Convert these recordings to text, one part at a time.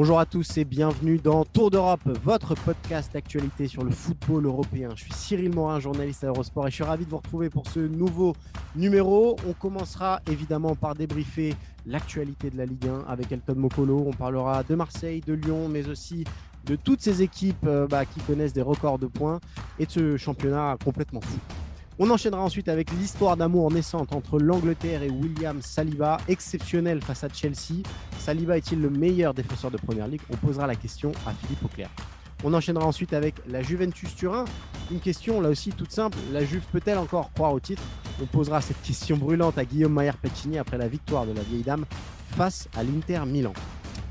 Bonjour à tous et bienvenue dans Tour d'Europe, votre podcast d'actualité sur le football européen. Je suis Cyril Morin, journaliste à Eurosport et je suis ravi de vous retrouver pour ce nouveau numéro. On commencera évidemment par débriefer l'actualité de la Ligue 1 avec Elton Mokolo. On parlera de Marseille, de Lyon, mais aussi de toutes ces équipes euh, bah, qui connaissent des records de points et de ce championnat complètement fou. On enchaînera ensuite avec l'histoire d'amour naissante entre l'Angleterre et William Saliba, exceptionnel face à Chelsea. Saliba est-il le meilleur défenseur de Première Ligue On posera la question à Philippe Auclair. On enchaînera ensuite avec la Juventus Turin. Une question là aussi toute simple, la Juve peut-elle encore croire au titre? On posera cette question brûlante à Guillaume Mayer Peccini après la victoire de la vieille dame face à l'Inter Milan.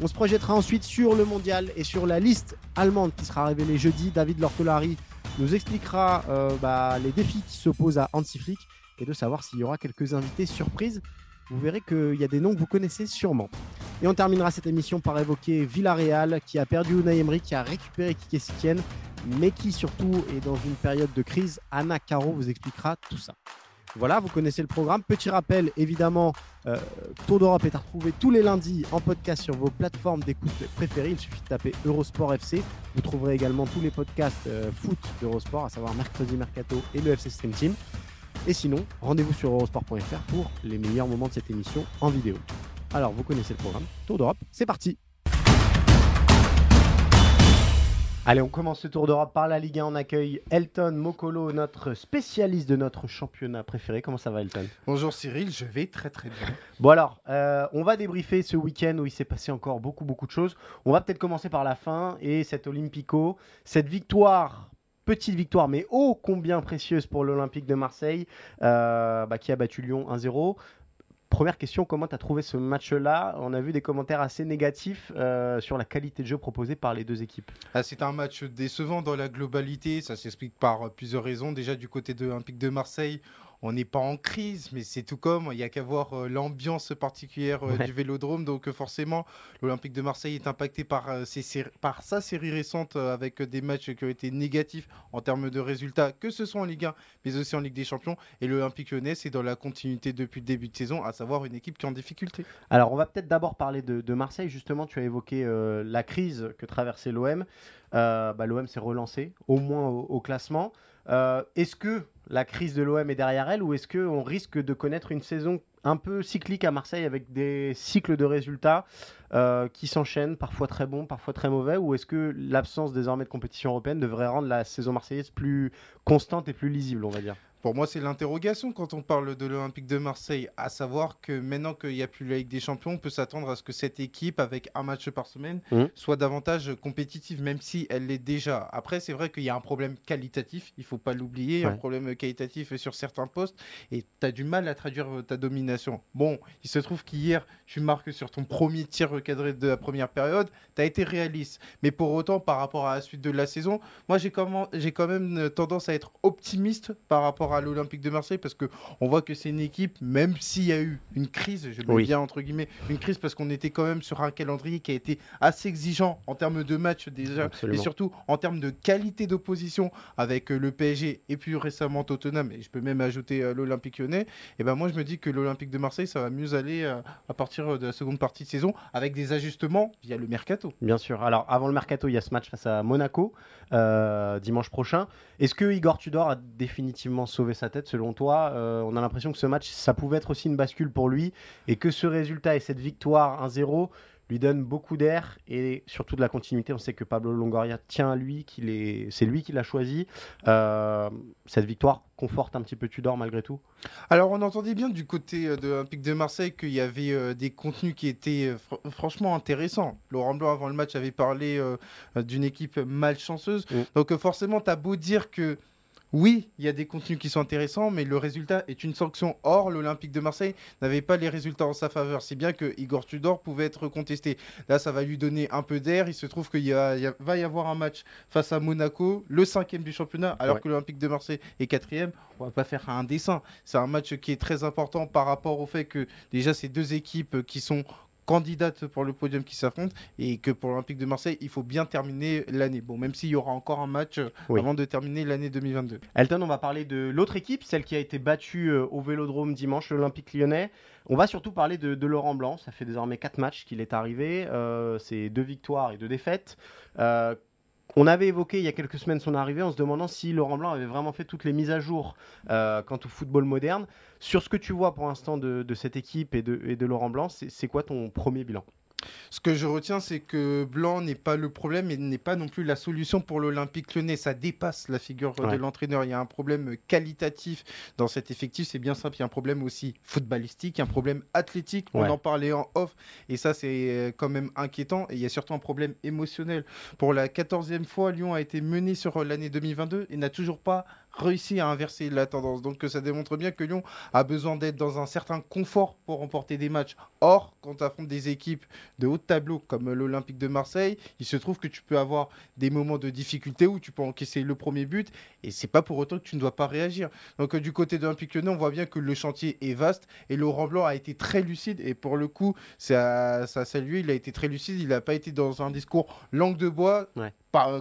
On se projettera ensuite sur le mondial et sur la liste allemande qui sera révélée jeudi. David Lortolari nous expliquera euh, bah, les défis qui s'opposent à Hansi Flick et de savoir s'il y aura quelques invités surprises. Vous verrez qu'il y a des noms que vous connaissez sûrement. Et on terminera cette émission par évoquer Villarreal qui a perdu Unai Emery, qui a récupéré Kike Setien, mais qui surtout est dans une période de crise. Anna Caro vous expliquera tout ça. Voilà, vous connaissez le programme. Petit rappel, évidemment, euh, Tour d'Europe est à retrouver tous les lundis en podcast sur vos plateformes d'écoute préférées. Il suffit de taper Eurosport FC. Vous trouverez également tous les podcasts euh, foot d'Eurosport, à savoir Mercredi Mercato et le FC Stream Team. Et sinon, rendez-vous sur eurosport.fr pour les meilleurs moments de cette émission en vidéo. Alors, vous connaissez le programme. Tour d'Europe, c'est parti Allez, on commence ce tour d'Europe par la Ligue 1. On accueille Elton Mokolo, notre spécialiste de notre championnat préféré. Comment ça va, Elton? Bonjour Cyril, je vais très très bien. Bon alors, euh, on va débriefer ce week-end où il s'est passé encore beaucoup beaucoup de choses. On va peut-être commencer par la fin et cet Olympico, cette victoire petite victoire, mais ô combien précieuse pour l'Olympique de Marseille, euh, bah, qui a battu Lyon 1-0. Première question, comment tu as trouvé ce match-là? On a vu des commentaires assez négatifs euh, sur la qualité de jeu proposée par les deux équipes. Ah, c'est un match décevant dans la globalité, ça s'explique par plusieurs raisons. Déjà du côté de l'Olympique de Marseille, on n'est pas en crise, mais c'est tout comme. Il n'y a qu'à voir euh, l'ambiance particulière euh, du vélodrome. Donc, euh, forcément, l'Olympique de Marseille est impacté par, par sa série récente avec des matchs qui ont été négatifs en termes de résultats, que ce soit en Ligue 1, mais aussi en Ligue des Champions. Et l'Olympique lyonnais, c'est dans la continuité depuis le début de saison, à savoir une équipe qui est en difficulté. Alors, on va peut-être d'abord parler de, Marseille. Justement, tu as évoqué la crise que traversait l'OM. Bah, L'OM s'est relancé, au moins au classement. Euh, est-ce que la crise de l'OM est derrière elle ou est-ce qu'on risque de connaître une saison un peu cyclique à Marseille avec des cycles de résultats euh, qui s'enchaînent, parfois très bons, parfois très mauvais Ou est-ce que l'absence désormais de compétition européenne devrait rendre la saison marseillaise plus constante et plus lisible, on va dire? Pour moi, c'est l'interrogation quand on parle de l'Olympique de Marseille, à savoir que maintenant qu'il n'y a plus la Ligue des Champions, on peut s'attendre à ce que cette équipe, avec un match par semaine, mmh. soit davantage compétitive, même si elle l'est déjà. Après, c'est vrai qu'il y a un problème qualitatif, il ne faut pas l'oublier, un problème qualitatif sur certains postes, et tu as du mal à traduire ta domination. Bon, il se trouve qu'hier, tu marques sur ton premier tir recadré de la première période, tu as été réaliste. Mais pour autant, par rapport à la suite de la saison, moi, j'ai quand même tendance à être optimiste par rapport à l'Olympique de Marseille parce que on voit que c'est une équipe, même s'il y a eu une crise, je le mets bien entre guillemets, une crise parce qu'on était quand même sur un calendrier qui a été assez exigeant en termes de matchs déjà et surtout en termes de qualité d'opposition avec euh, le PSG et puis récemment Tottenham et je peux même ajouter euh, l'Olympique Lyonnais. Et ben moi je me dis que l'Olympique de Marseille ça va mieux aller euh, à partir de la seconde partie de saison avec des ajustements via le mercato. Bien sûr. Alors avant le mercato, il y a ce match face à Monaco dimanche prochain. Est-ce que Igor Tudor a définitivement sauver sa tête selon toi euh, On a l'impression que ce match, ça pouvait être aussi une bascule pour lui et que ce résultat et cette victoire 1-0 lui donne beaucoup d'air et surtout de la continuité. On sait que Pablo Longoria tient à lui, qu'il est, c'est lui qui l'a choisi. Euh, cette victoire conforte un petit peu Tudor malgré tout? Alors on entendait bien du côté euh, de l'Olympique de Marseille qu'il y avait euh, des contenus qui étaient franchement intéressants. Laurent Blanc avant le match avait parlé d'une équipe malchanceuse. Donc forcément tu as beau dire que oui, il y a des contenus qui sont intéressants, mais le résultat est une sanction. Or, l'Olympique de Marseille n'avait pas les résultats en sa faveur, si bien que Igor Tudor pouvait être contesté. Là, ça va lui donner un peu d'air. Il se trouve qu'il va y avoir un match face à Monaco, le cinquième du championnat, alors que l'Olympique de Marseille est quatrième. On va pas faire un dessin. C'est un match qui est très important par rapport au fait que déjà ces deux équipes qui sont candidate pour le podium qui s'affrontent et que pour l'Olympique de Marseille, il faut bien terminer l'année. Bon, même s'il y aura encore un match euh, avant de terminer l'année 2022. Elton, on va parler de l'autre équipe, celle qui a été battue euh, au Vélodrome dimanche, l'Olympique lyonnais. On va surtout parler de, Laurent Blanc. Ça fait désormais quatre matchs qu'il est arrivé. Euh, c'est deux victoires et deux défaites. On avait évoqué il y a quelques semaines son arrivée en se demandant si Laurent Blanc avait vraiment fait toutes les mises à jour euh, quant au football moderne. Sur ce que tu vois pour l'instant de, cette équipe et de Laurent Blanc, c'est quoi ton premier bilan? Ce que je retiens, c'est que Blanc n'est pas le problème et n'est pas non plus la solution pour l'Olympique lyonnais. Ça dépasse la figure de l'entraîneur. Il y a un problème qualitatif dans cet effectif. C'est bien simple. Il y a un problème aussi footballistique, un problème athlétique. On en parlait en off. Et ça, c'est quand même inquiétant. Et il y a surtout un problème émotionnel. Pour la quatorzième fois, Lyon a été mené sur l'année 2022 et n'a toujours pas réussi à inverser la tendance. Donc ça démontre bien que Lyon a besoin d'être dans un certain confort pour remporter des matchs. Or, quand tu affrontes des équipes de haut tableau comme l'Olympique de Marseille, il se trouve que tu peux avoir des moments de difficulté où tu peux encaisser le premier but et c'est pas pour autant que tu ne dois pas réagir. Donc du côté de l'Olympique Lyonnais, on voit bien que le chantier est vaste et Laurent Blanc a été très lucide et pour le coup, ça, ça salué, il a été très lucide, il n'a pas été dans un discours langue de bois.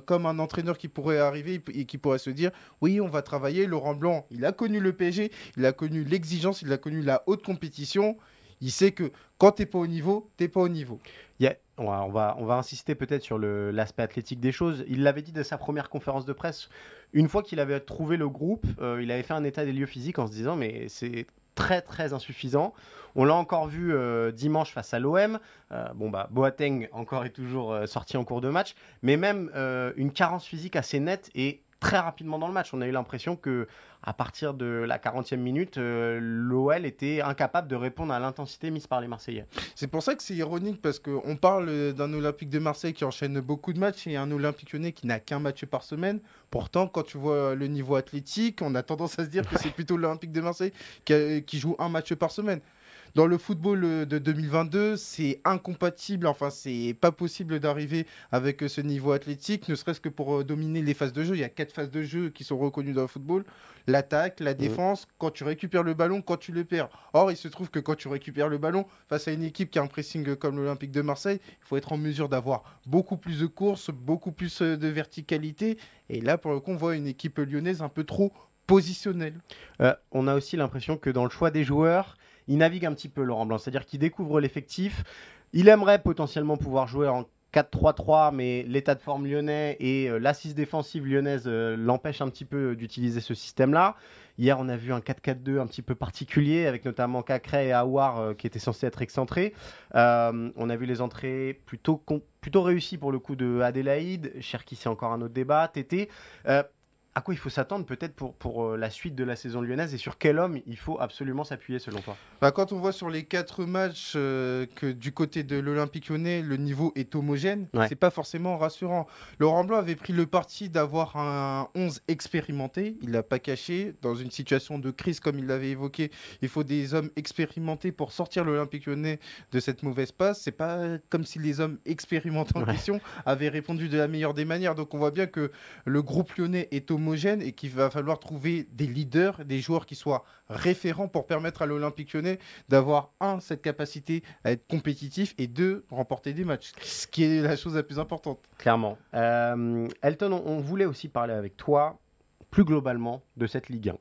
Comme un entraîneur qui pourrait arriver et qui pourrait se dire oui on va travailler Laurent Blanc il a connu le PSG il a connu l'exigence il a connu la haute compétition il sait que quand tu n'es pas au niveau, tu n'es pas au niveau. on, va, on, va, insister peut-être sur l'aspect athlétique des choses. Il l'avait dit de sa première conférence de presse. Une fois qu'il avait trouvé le groupe, euh, il avait fait un état des lieux physiques en se disant mais c'est très très insuffisant. On l'a encore vu euh, dimanche face à l'OM. Euh, bon bah Boateng encore est toujours sorti en cours de match, mais même une carence physique assez nette et très rapidement dans le match. On a eu l'impression que à partir de la 40e minute, euh, l'OL était incapable de répondre à l'intensité mise par les Marseillais. C'est pour ça que c'est ironique parce qu'on parle d'un Olympique de Marseille qui enchaîne beaucoup de matchs et un Olympique lyonnais qui n'a qu'un match par semaine. Pourtant, quand tu vois le niveau athlétique, on a tendance à se dire que c'est plutôt l'Olympique de Marseille qui joue un match par semaine. Dans le football euh, de 2022, c'est incompatible, enfin, c'est pas possible d'arriver avec euh, ce niveau athlétique, ne serait-ce que pour euh, dominer les phases de jeu. Il y a quatre phases de jeu qui sont reconnues dans le football l'attaque, la défense, quand tu récupères le ballon, quand tu le perds. Or, il se trouve que quand tu récupères le ballon, face à une équipe qui a un pressing comme l'Olympique de Marseille, il faut être en mesure d'avoir beaucoup plus de courses, beaucoup plus de verticalité. Et là, pour le coup, on voit une équipe lyonnaise un peu trop positionnelle. on a aussi l'impression que dans le choix des joueurs, il navigue un petit peu Laurent Blanc, c'est-à-dire qu'il découvre l'effectif. Il aimerait potentiellement pouvoir jouer en 4-3-3, mais l'état de forme lyonnais et euh, l'assise défensive lyonnaise euh, l'empêchent un petit peu d'utiliser ce système-là. Hier, on a vu un 4-4-2 un petit peu particulier, avec notamment Cacré et Aouar euh, qui étaient censés être excentrés. on a vu les entrées plutôt, plutôt réussies pour le coup de Adélaïde. Cherki, c'est encore un autre débat. Tété à quoi il faut s'attendre peut-être pour, pour euh, la suite de la saison lyonnaise et sur quel homme il faut absolument s'appuyer selon toi? Bah, Quand on voit sur les quatre matchs euh, que du côté de l'Olympique lyonnais, le niveau est homogène, c'est pas forcément rassurant. Laurent Blanc avait pris le parti d'avoir un 11 expérimenté, il l'a pas caché, dans une situation de crise comme il l'avait évoqué, il faut des hommes expérimentés pour sortir l'Olympique lyonnais de cette mauvaise passe. C'est pas comme si les hommes expérimentés en question avaient répondu de la meilleure des manières. Donc on voit bien que le groupe lyonnais est homogène et qu'il va falloir trouver des leaders, des joueurs qui soient référents pour permettre à l'Olympique lyonnais d'avoir, un, cette capacité à être compétitif et deux, remporter des matchs, ce qui est la chose la plus importante. Clairement. Euh, Elton, on voulait aussi parler avec toi plus globalement de cette Ligue 1.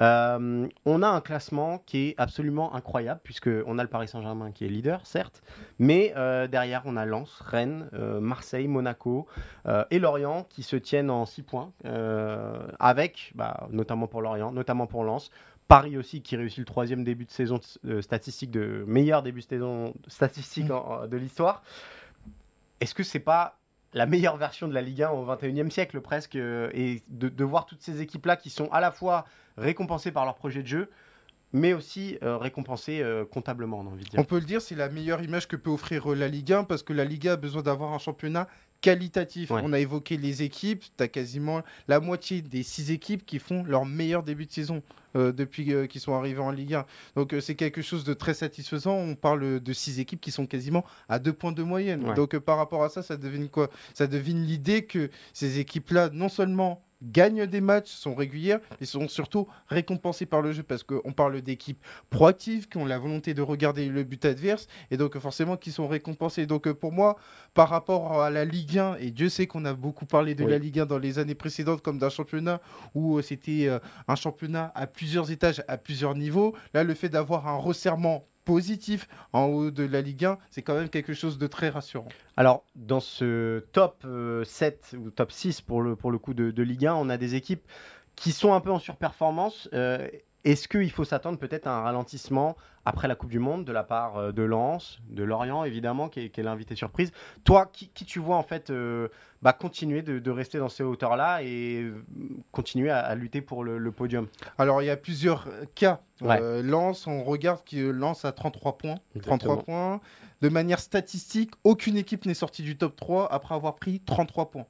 Euh, on a un classement qui est absolument incroyable, puisqu'on a le Paris Saint-Germain qui est leader, certes, mais euh, derrière, on a Lens, Rennes, euh, Marseille, Monaco et Lorient qui se tiennent en 6 points, avec, bah, notamment pour Lorient, notamment pour Lens, Paris aussi qui réussit le troisième début de saison statistique de meilleur début de saison statistique mm. de l'histoire. Est-ce que c'est pas la meilleure version de la Ligue 1 au 21e siècle presque et de, voir toutes ces équipes là qui sont à la fois récompensées par leur projet de jeu mais aussi récompensées comptablement, on a envie de dire. On peut le dire, c'est la meilleure image que peut offrir la Ligue 1 parce que la Ligue 1 a besoin d'avoir un championnat qualitatif. On a évoqué les équipes, tu as quasiment la moitié des six équipes qui font leur meilleur début de saison euh, depuis euh, qu'ils sont arrivés en Ligue 1. Donc euh, c'est quelque chose de très satisfaisant. On parle de six équipes qui sont quasiment à deux points de moyenne. Donc par rapport à ça, ça devine quoi? Ça devine l'idée que ces équipes-là, non seulement gagnent des matchs, sont régulières, et sont surtout récompensées par le jeu parce qu'on parle d'équipes proactives qui ont la volonté de regarder le but adverse et donc forcément qui sont récompensées. Donc pour moi, par rapport à la Ligue 1, et Dieu sait qu'on a beaucoup parlé de la Ligue 1 dans les années précédentes comme d'un championnat où euh, c'était euh, un championnat à plusieurs étages, à plusieurs niveaux, là le fait d'avoir un resserrement positif en haut de la Ligue 1, c'est quand même quelque chose de très rassurant. Alors, dans ce top 7 euh, ou top 6 pour le, pour le coup de, Ligue 1, on a des équipes qui sont un peu en surperformance. Euh, est-ce qu'il faut s'attendre peut-être à un ralentissement après la Coupe du Monde de la part euh, de Lens, de Lorient évidemment, qui est, l'invité surprise Toi, qui, tu vois en fait bah, continuer de, rester dans ces hauteurs-là et continuer à, lutter pour le, podium? Alors il y a plusieurs cas. Lens, on regarde qui Lens à 33 points. 33 points. De manière statistique, aucune équipe n'est sortie du top 3 après avoir pris 33 points.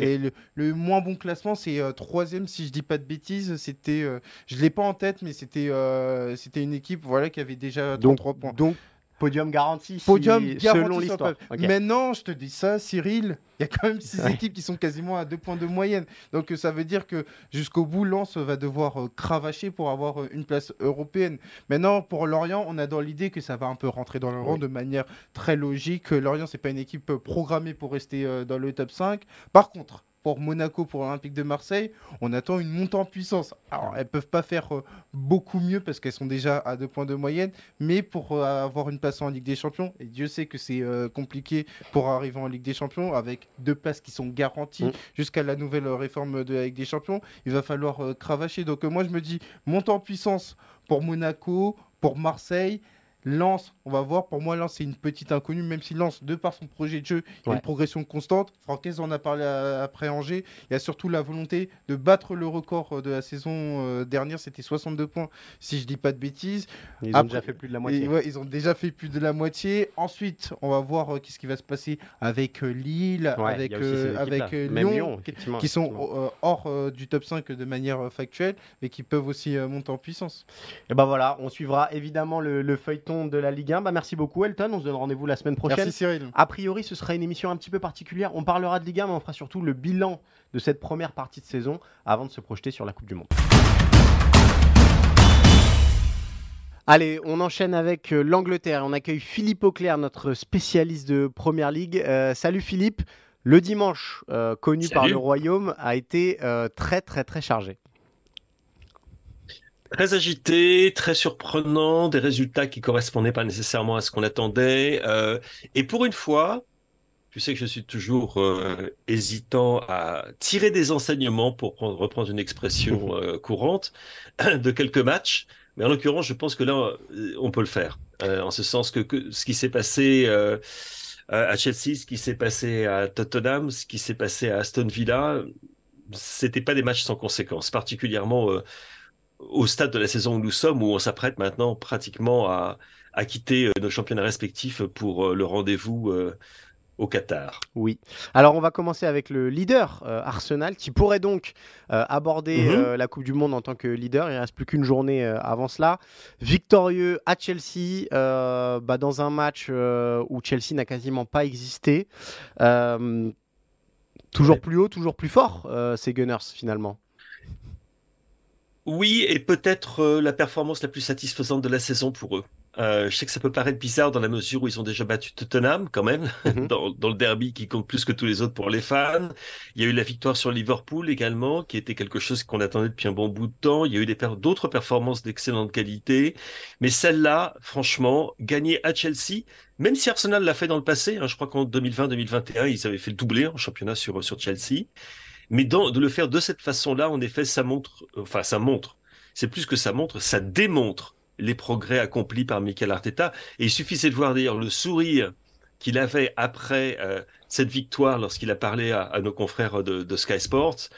Et le, moins bon classement, c'est euh, troisième, si je dis pas de bêtises. C'était, euh, je l'ai pas en tête, mais c'était, euh, c'était une équipe, voilà, qui avait déjà 33 points. Donc Podium garanti, Podium selon l'histoire. Maintenant, je te dis ça, Cyril, il y a quand même six équipes qui sont quasiment à deux points de moyenne. Donc ça veut dire que jusqu'au bout, Lens va devoir euh, cravacher pour avoir euh, une place européenne. Maintenant, pour Lorient, on a dans l'idée que ça va un peu rentrer dans le rang de manière très logique. Lorient, c'est pas une équipe euh, programmée pour rester dans le top 5. Par contre, pour Monaco, pour l'Olympique de Marseille, on attend une montée en puissance. Alors, elles peuvent pas faire euh, beaucoup mieux parce qu'elles sont déjà à deux points de moyenne, mais pour euh, avoir une place en Ligue des Champions, et Dieu sait que c'est euh, compliqué pour arriver en Ligue des Champions, avec deux places qui sont garanties mm. jusqu'à la nouvelle réforme de la Ligue des Champions, il va falloir cravacher. Donc moi, je me dis, montée en puissance pour Monaco, pour Marseille, Lance, on va voir. Pour moi, Lance, c'est une petite inconnue, même si Lance, de par son projet de jeu, il y a une progression constante. Francaise en a parlé après Angers. Il y a surtout la volonté de battre le record euh, de la saison euh, dernière. C'était 62 points, si je dis pas de bêtises. Ils ont déjà fait plus de la moitié. ils ont déjà fait plus de la moitié. Ensuite, on va voir euh, qu'est-ce qui va se passer avec Lille, avec, avec Lyon, qui, sont hors du top 5 de manière factuelle, mais qui peuvent aussi monter en puissance. Et ben voilà, on suivra évidemment le feuilleton de la Ligue 1. Bah, merci beaucoup Elton, on se donne rendez-vous la semaine prochaine. Merci Cyril. A priori, ce sera une émission un petit peu particulière. On parlera de Ligue 1, mais on fera surtout le bilan de cette première partie de saison avant de se projeter sur la Coupe du Monde. Allez, on enchaîne avec euh, l'Angleterre. On accueille Philippe Auclair, notre spécialiste de Première Ligue. Euh, salut Philippe. Le dimanche, euh, connu par le Royaume, a été très très très chargé. Très agité, très surprenant, des résultats qui correspondaient pas nécessairement à ce qu'on attendait. Euh, et pour une fois, tu sais que je suis toujours euh, hésitant à tirer des enseignements pour reprendre une expression euh, courante de quelques matchs. Mais en l'occurrence, je pense que là, on peut le faire. en ce sens que, que ce qui s'est passé à Chelsea, ce qui s'est passé à Tottenham, ce qui s'est passé à Aston Villa, c'était pas des matchs sans conséquences, particulièrement au stade de la saison où nous sommes, où on s'apprête maintenant pratiquement à, quitter euh, nos championnats respectifs pour euh, le rendez-vous euh, au Qatar. Oui. Alors on va commencer avec le leader Arsenal qui pourrait donc aborder mhm. la Coupe du Monde en tant que leader. Il ne reste plus qu'une journée avant cela. Victorieux à Chelsea bah, dans un match où Chelsea n'a quasiment pas existé. toujours plus haut, toujours plus fort ces Gunners finalement. Oui, et peut-être euh, la performance la plus satisfaisante de la saison pour eux. Euh, je sais que ça peut paraître bizarre dans la mesure où ils ont déjà battu Tottenham quand même mhm. dans, le derby qui compte plus que tous les autres pour les fans. Il y a eu la victoire sur Liverpool également, qui était quelque chose qu'on attendait depuis un bon bout de temps. Il y a eu d'autres performances d'excellente qualité, mais celle-là, franchement, gagner à Chelsea, même si Arsenal l'a fait dans le passé, hein, je crois qu'en 2020-2021 ils avaient fait le doublé en championnat sur sur Chelsea. Mais de le faire de cette façon-là, en effet, ça montre, enfin, ça montre. c'est plus que ça montre, ça démontre les progrès accomplis par Michael Arteta. Et il suffisait de voir d'ailleurs le sourire qu'il avait après euh, cette victoire lorsqu'il a parlé à, nos confrères de, Sky Sports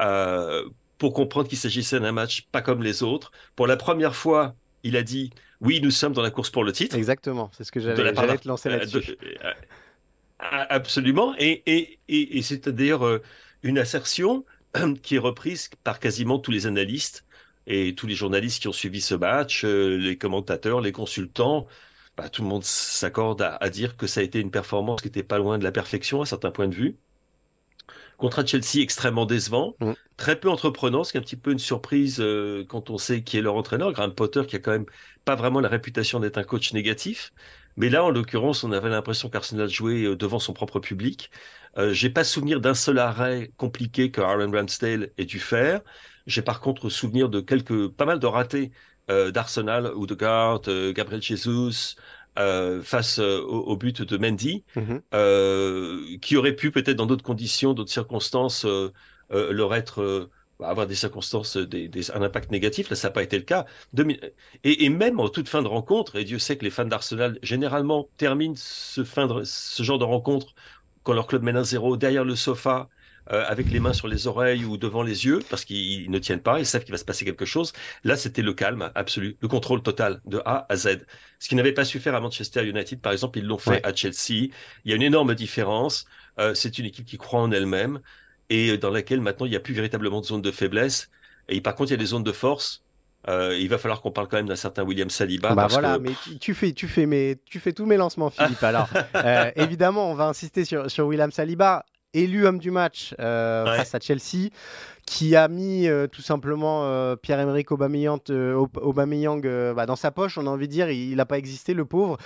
euh, pour comprendre qu'il s'agissait d'un match pas comme les autres. Pour la première fois, il a dit oui, nous sommes dans la course pour le titre. Exactement, c'est ce que j'allais te lancer euh, là-dessus. absolument, et, et, et, c'est d'ailleurs une assertion qui est reprise par quasiment tous les analystes et tous les journalistes qui ont suivi ce match, les commentateurs, les consultants, bah, tout le monde s'accorde à, dire que ça a été une performance qui n'était pas loin de la perfection à certains points de vue. Contre un Chelsea extrêmement décevant, mm. très peu entreprenant, ce qui est un petit peu une surprise euh, quand on sait qui est leur entraîneur, Graham Potter, qui a quand même pas vraiment la réputation d'être un coach négatif. Mais là, en l'occurrence, on avait l'impression qu'Arsenal jouait euh, devant son propre public. Euh, J'ai pas souvenir d'un seul arrêt compliqué que Aaron Ramsdale ait dû faire. J'ai par contre souvenir de quelques, pas mal de ratés euh, d'Arsenal, Odegaard, euh, Gabriel Jesus, euh, face au, but de Mendy, mhm. qui aurait pu peut-être dans d'autres conditions, d'autres circonstances, leur être bah, avoir des circonstances, des, un impact négatif. Là, ça n'a pas été le cas. Et, et, même en toute fin de rencontre, et Dieu sait que les fans d'Arsenal généralement terminent ce, fin de, ce genre de rencontre quand leur club mène un zéro derrière le sofa euh, avec les mains sur les oreilles ou devant les yeux parce qu'ils ne tiennent pas, ils savent qu'il va se passer quelque chose. Là, c'était le calme absolu, le contrôle total de A à Z. Ce qu'ils n'avaient pas su faire à Manchester United, par exemple, ils l'ont fait à Chelsea. Il y a une énorme différence. Euh, c'est une équipe qui croit en elle-même et dans laquelle maintenant il n'y a plus véritablement de zone de faiblesse. Et par contre, il y a des zones de force. Euh, il va falloir qu'on parle quand même d'un certain William Saliba. Bah voilà, mais tu, fais, tu fais, mais tu fais tous mes lancements, Philippe. Alors, euh, évidemment, on va insister sur, sur William Saliba élu homme du match euh, face à Chelsea, qui a mis euh, tout simplement euh, Pierre-Emerick Aubameyang, bah, dans sa poche, on a envie de dire, il n'a pas existé, le pauvre.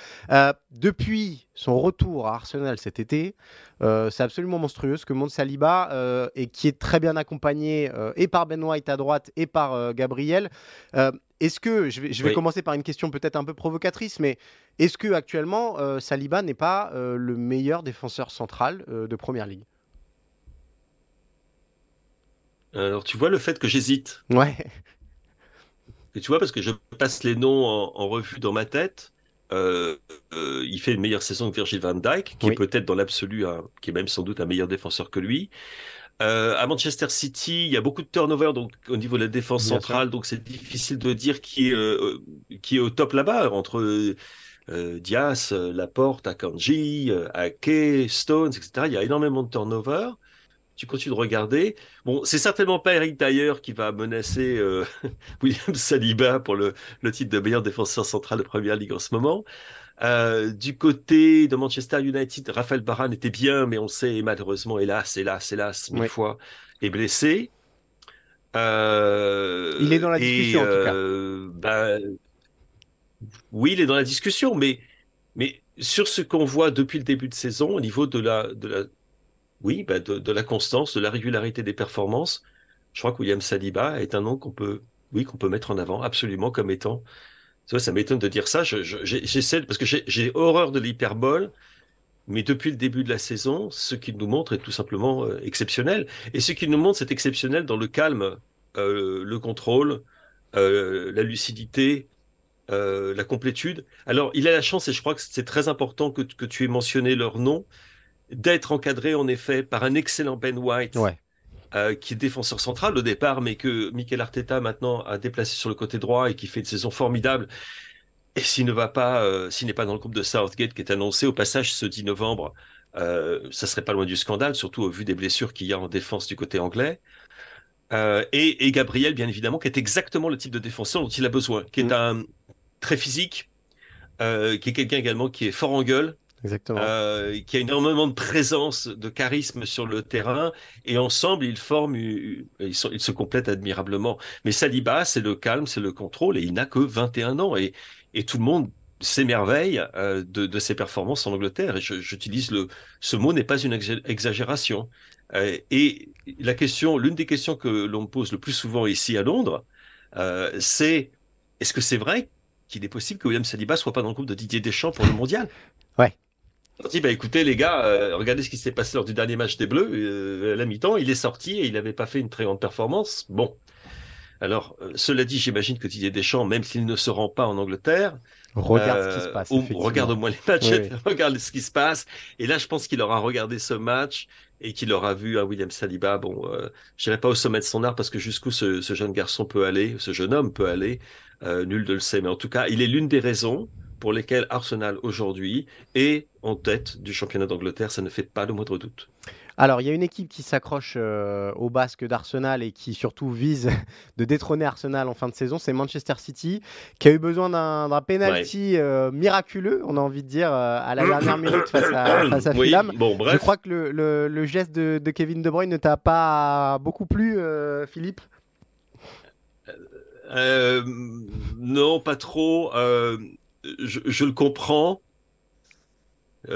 depuis son retour à Arsenal cet été, c'est absolument monstrueux ce que montre Saliba, et qui est très bien accompagné et par Ben White à droite et par Gabriel. Est-ce que, je vais, je vais commencer par une question peut-être un peu provocatrice, mais est-ce que actuellement Saliba n'est pas le meilleur défenseur central de Première Ligue? Alors, tu vois le fait que j'hésite. Ouais. Et tu vois, parce que je passe les noms en, revue dans ma tête. Euh, euh, il fait une meilleure saison que Virgil van Dijk, qui est peut-être dans l'absolu, qui est même sans doute un meilleur défenseur que lui. Euh, à Manchester City, il y a beaucoup de turnover donc au niveau de la défense centrale, donc c'est difficile de dire qui est qui est au top là-bas entre Diaz, Laporte, Akanji, Ake, Stones, etc. Il y a énormément de turnover tu continues de regarder. Bon, c'est certainement pas Eric Dyer qui va menacer euh, William Saliba pour le, le, titre de meilleur défenseur central de Première Ligue en ce moment. Euh, du côté de Manchester United, Raphaël Varane était bien, mais on sait malheureusement, hélas, hélas, hélas, mille fois, est blessé. Euh, il est dans la discussion en tout cas. Ben, oui, il est dans la discussion, mais mais sur ce qu'on voit depuis le début de saison au niveau de la de la oui, bah, de, la constance, de la régularité des performances. Je crois que William Saliba est un nom qu'on peut, oui, qu'on peut mettre en avant absolument comme étant. Vois, ça m'étonne de dire ça. J'essaie parce que j'ai horreur de l'hyperbole, mais depuis le début de la saison, ce qu'il nous montre est tout simplement euh, exceptionnel. Et ce qu'il nous montre, c'est exceptionnel dans le calme, euh, le contrôle, euh, la lucidité, la complétude. Alors, il a la chance, et je crois que c'est très important que, que tu aies mentionné leur nom d'être encadré en effet par un excellent Ben White. Euh, qui est défenseur central au départ, mais que Mikel Arteta maintenant a déplacé sur le côté droit et qui fait une saison formidable. Et s'il ne va pas, euh, s'il n'est pas dans le groupe de Southgate qui est annoncé au passage ce 10 novembre, euh, ça serait pas loin du scandale, surtout au vu des blessures qu'il y a en défense du côté anglais. Euh, et, et, Gabriel, bien évidemment, qui est exactement le type de défenseur dont il a besoin, qui est mm. un très physique, qui est quelqu'un également qui est fort en gueule, Exactement. Euh, qui a énormément de présence, de charisme sur le terrain, et ensemble ils forment, ils, se complètent admirablement. Mais Saliba, c'est le calme, c'est le contrôle, et il n'a que 21 ans, et, et tout le monde s'émerveille euh, de, de, ses performances en Angleterre. Et j'utilise le, ce mot n'est pas une exagération. Euh, et la question, l'une des questions que l'on me pose le plus souvent ici à Londres, euh, c'est est-ce que c'est vrai qu'il est possible que William Saliba soit pas dans le groupe de Didier Deschamps pour le mondial? Ouais. On dit, bah, écoutez, les gars, euh, regardez ce qui s'est passé lors du dernier match des Bleus. Euh, à la mi-temps, il est sorti et il n'avait pas fait une très grande performance. Bon. Alors, cela dit, j'imagine que Didier Deschamps, même s'il ne se rend pas en Angleterre, regarde ce qui se passe. Ou regarde au moins les matchs, regarde ce qui se passe. Et là, je pense qu'il aura regardé ce match et qu'il aura vu un William Saliba. Bon, je n'irai pas au sommet de son art parce que jusqu'où ce, ce, jeune garçon peut aller, ce jeune homme peut aller, nul ne le sait. Mais en tout cas, il est l'une des raisons pour lesquelles Arsenal aujourd'hui est en tête du championnat d'Angleterre. Ça ne fait pas le moindre doute. Alors, il y a une équipe qui s'accroche euh, au basque d'Arsenal et qui surtout vise de détrôner Arsenal en fin de saison, c'est Manchester City, qui a eu besoin d'un penalty euh, miraculeux, on a envie de dire, euh, à la dernière minute face à, face Fulham. Je crois que le, geste de, Kevin De Bruyne ne t'a pas beaucoup plu, Philippe? Non, pas trop. Je, je, le comprends.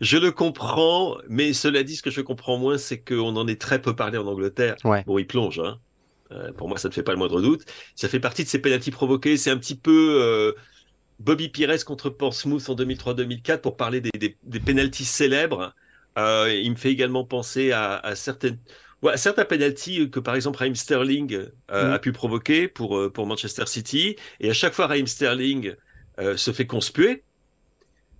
je le comprends, mais cela dit, ce que je comprends moins, c'est qu'on en est très peu parlé en Angleterre. Bon, il plonge, hein. Euh, pour moi, ça ne fait pas le moindre doute. Ça fait partie de ces pénalties provoqués. C'est un petit peu euh, Bobby Pires contre Portsmouth en 2003-2004 pour parler des, des, pénalties célèbres. Euh, il me fait également penser à, certaines, certains pénalties que par exemple Raheem Sterling mm. a pu provoquer pour, pour Manchester City. Et à chaque fois, Raheem Sterling se fait conspuer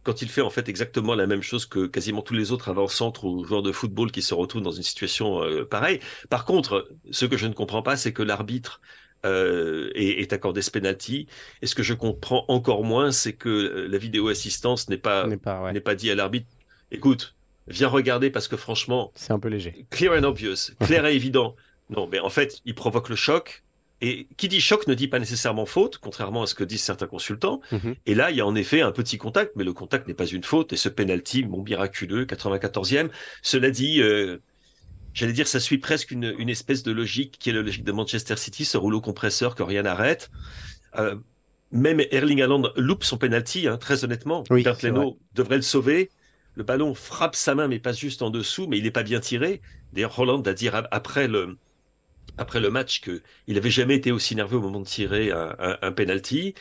quand il fait en fait exactement la même chose que quasiment tous les autres avant-centres ou joueurs de football qui se retrouvent dans une situation euh, pareille. Par contre, ce que je ne comprends pas, c'est que l'arbitre euh, est, accordé ce penalty. Et ce que je comprends encore moins, c'est que euh, la vidéo assistance n'est pas n'est pas, pas dit à l'arbitre. Écoute, viens regarder parce que franchement, c'est un peu léger. Clear and obvious, clair et évident. Non, mais en fait, il provoque le choc. Et qui dit choc ne dit pas nécessairement faute, contrairement à ce que disent certains consultants. Mhm. Et là, il y a en effet un petit contact, mais le contact n'est pas une faute. Et ce penalty, mon miraculeux, 94e, cela dit, euh, j'allais dire, ça suit presque une, une, espèce de logique qui est la logique de Manchester City, ce rouleau compresseur que rien n'arrête. Euh, même Erling Haaland loupe son penalty, hein, très honnêtement. Oui, devrait le sauver. Le ballon frappe sa main, mais pas juste en dessous, mais il n'est pas bien tiré. D'ailleurs, Holland a dit après le, après le match qu'il n'avait jamais été aussi nerveux au moment de tirer un, un, penalty.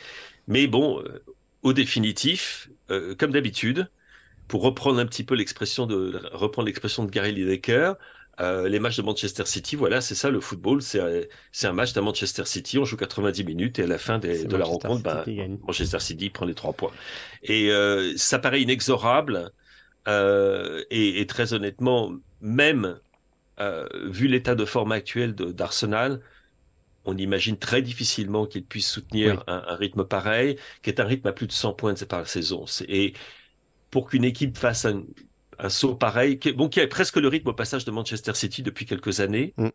Mais bon, euh, au définitif, euh, comme d'habitude, pour reprendre un petit peu l'expression de reprendre l'expression de Gary Lineker, euh, les matchs de Manchester City, voilà, c'est ça le football, c'est c'est un match de Manchester City, on joue 90 minutes et à la fin de la rencontre, ben, Manchester City prend les trois points. Et ça paraît inexorable et, et, très honnêtement, même euh, vu l'état de forme actuel d'Arsenal, on imagine très difficilement qu'il puisse soutenir un, rythme pareil, qui est un rythme à plus de 100 points par la saison. Et pour qu'une équipe fasse un, saut pareil, qui, bon, qui a presque le rythme au passage de Manchester City depuis quelques années, mm.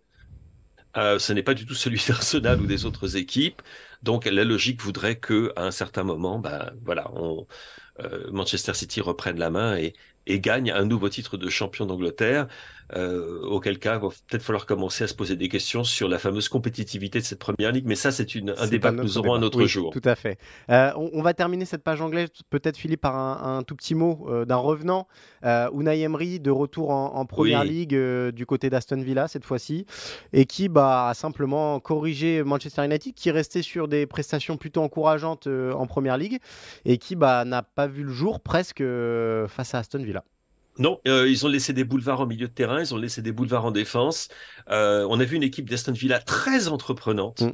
euh, ce n'est pas du tout celui d'Arsenal ou des autres équipes. Donc la logique voudrait que à un certain moment, ben voilà, on, euh, Manchester City reprenne la main et, et gagne un nouveau titre de champion d'Angleterre. Euh, auquel cas, il va peut-être falloir commencer à se poser des questions sur la fameuse compétitivité de cette première ligue. Mais ça, c'est un débat que nous aurons un autre jour. Tout à fait. Euh, on, va terminer cette page anglaise, peut-être Philippe, par un, tout petit mot euh, d'un revenant. Unai Emery, de retour en, première ligue du côté d'Aston Villa cette fois-ci, et qui bah, a simplement corrigé Manchester United, qui restait sur des prestations plutôt encourageantes en première ligue, et qui bah, n'a pas vu le jour presque face à Aston Villa. Non, euh, ils ont laissé des boulevards au milieu de terrain, ils ont laissé des boulevards en défense. Euh, on a vu une équipe d'Aston Villa très entreprenante. Mm.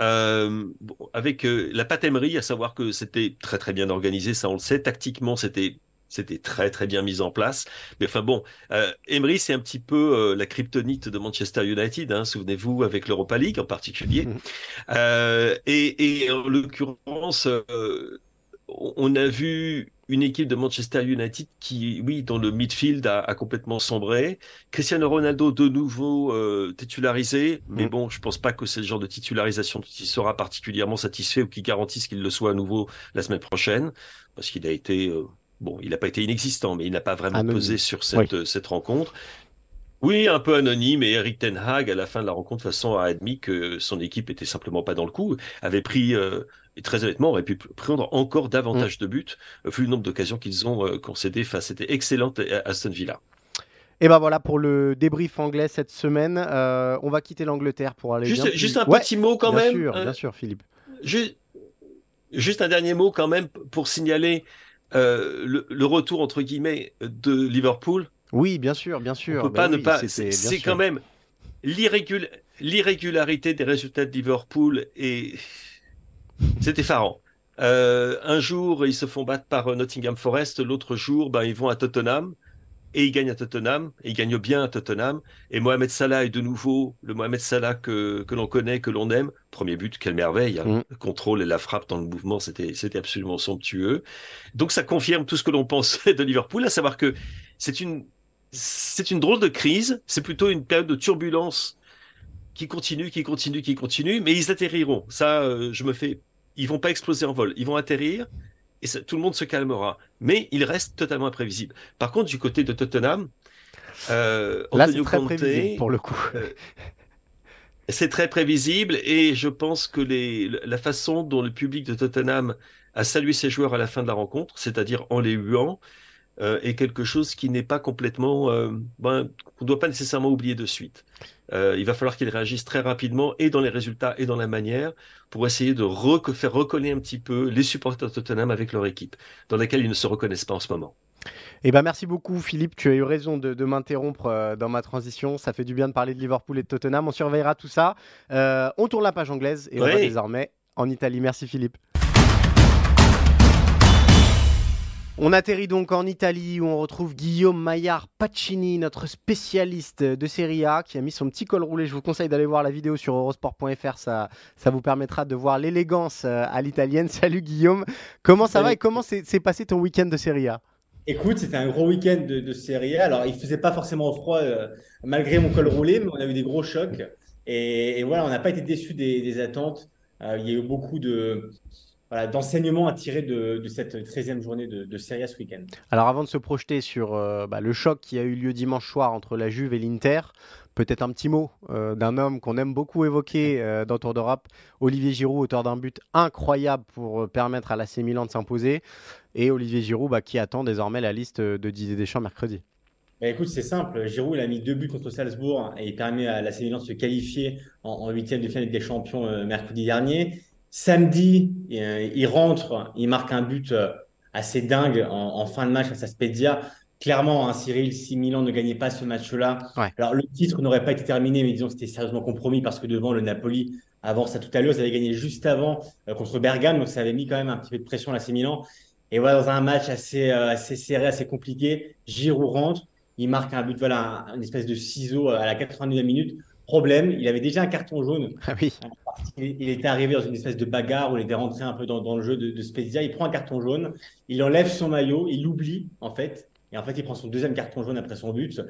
Euh, avec la patemmerie, à savoir que c'était très très bien organisé, ça on le sait. Tactiquement, c'était c'était très très bien mis en place. Mais enfin bon, Emery c'est un petit peu la kryptonite de Manchester United. Hein, Souvenez-vous avec l'Europa League en particulier. Mm. et, et, en l'occurrence, on a vu une équipe de Manchester United qui, oui, dans le midfield a, complètement sombré. Cristiano Ronaldo de nouveau euh, titularisé, mais mm. bon, je pense pas que c'est le genre de titularisation qui sera particulièrement satisfait ou qui garantisse qu'il le soit à nouveau la semaine prochaine, parce qu'il a été, euh, bon, il n'a pas été inexistant, mais il n'a pas vraiment pesé sur cette, cette rencontre. Oui, un peu anonyme, et Eric Ten Hag, à la fin de la rencontre, de façon, a admis que son équipe était simplement pas dans le coup, avait pris euh, et très honnêtement, aurait pu prendre encore davantage mm. de buts, euh, vu le nombre d'occasions qu'ils ont euh, concédé face à cette excellente Aston Villa. Et ben voilà pour le débrief anglais cette semaine. Euh, on va quitter l'Angleterre pour aller. Juste, juste un petit mot quand bien même. Sûr, bien sûr, Philippe. Juste, juste, un dernier mot quand même pour signaler le, retour entre guillemets de Liverpool. Oui, bien sûr, bien sûr. On peut bah pas ne pas. C'est quand même l'irrégularité des résultats de Liverpool est c'est effarant. Euh, un jour, ils se font battre par Nottingham Forest, l'autre jour, ben, ils vont à Tottenham et ils gagnent à Tottenham, et ils gagnent bien à Tottenham. Et Mohamed Salah est de nouveau le Mohamed Salah que, que l'on connaît, que l'on aime. Premier but, quelle merveille. Hein. Mm. Le contrôle et la frappe dans le mouvement, c'était, c'était absolument somptueux. Donc ça confirme tout ce que l'on pensait de Liverpool, à savoir que c'est une, c'est une drôle de crise. C'est plutôt une période de turbulence qui continue, qui continue, qui continue, mais ils atterriront. Ça, euh, je me fais. Ils vont pas exploser en vol. Ils vont atterrir et tout le monde se calmera. Mais il reste totalement imprévisible. Par contre, du côté de Tottenham, euh, là c'est très prévisible pour le coup. Euh, c'est très prévisible et je pense que les, la façon dont le public de Tottenham a salué ses joueurs à la fin de la rencontre, c'est-à-dire en les huant, euh, est quelque chose qui n'est pas complètement, euh, ben, qu'on ne doit pas nécessairement oublier de suite. Euh, il va falloir qu'ils réagissent très rapidement et dans les résultats et dans la manière pour essayer de faire recoller un petit peu les supporters de Tottenham avec leur équipe, dans laquelle ils ne se reconnaissent pas en ce moment. Eh ben merci beaucoup Philippe, tu as eu raison de, m'interrompre dans ma transition. Ça fait du bien de parler de Liverpool et de Tottenham. On surveillera tout ça. on tourne la page anglaise et on va désormais en Italie. Merci Philippe. On atterrit donc en Italie où on retrouve Guillaume Maillard Pacini, notre spécialiste de Serie A, qui a mis son petit col roulé. Je vous conseille d'aller voir la vidéo sur eurosport.fr, ça, ça vous permettra de voir l'élégance euh, à l'italienne. Salut Guillaume, comment ça va et comment s'est passé ton week-end de Serie A? Écoute, c'était un gros week-end de, Serie A. Alors, il faisait pas forcément froid euh, malgré mon col roulé, mais on a eu des gros chocs. Et, voilà, on n'a pas été déçus des, attentes. Euh, il y a eu beaucoup de, voilà, d'enseignements à tirer de, cette 13e journée de, de Serie A ce week-end. Alors avant de se projeter sur euh, bah, le choc qui a eu lieu dimanche soir entre la Juve et l'Inter, peut-être un petit mot euh, d'un homme qu'on aime beaucoup évoquer euh, dans Tour d'Europe, Olivier Giroud, auteur d'un but incroyable pour permettre à l'AC Milan de s'imposer, et Olivier Giroud bah, qui attend désormais la liste de Didier Deschamps mercredi. Bah, écoute, c'est simple. Giroud, il a mis deux buts contre Salzbourg et il permet à l'AC Milan de se qualifier en huitième de finale des champions mercredi dernier. Samedi, euh, il rentre, il marque un but euh, assez dingue en, fin de match à Spezia. Clairement, hein, Cyril, si Milan ne gagnait pas ce match-là, alors le titre n'aurait pas été terminé, mais disons que c'était sérieusement compromis parce que devant le Napoli, avant ça tout à l'heure, ils avaient gagné juste avant euh, contre Bergame, donc ça avait mis quand même un petit peu de pression à l'AC Milan. Et voilà, dans un match assez, assez serré, assez compliqué, Giroud rentre, il marque un but, voilà, une espèce de ciseau à la 89e minute. Problème, il avait déjà un carton jaune. Ah oui. Il, était arrivé dans une espèce de bagarre où il était rentré un peu dans, le jeu de, de, Spezia. Il prend un carton jaune, il enlève son maillot, il l'oublie en fait. Et en fait, il prend son deuxième carton jaune après son but.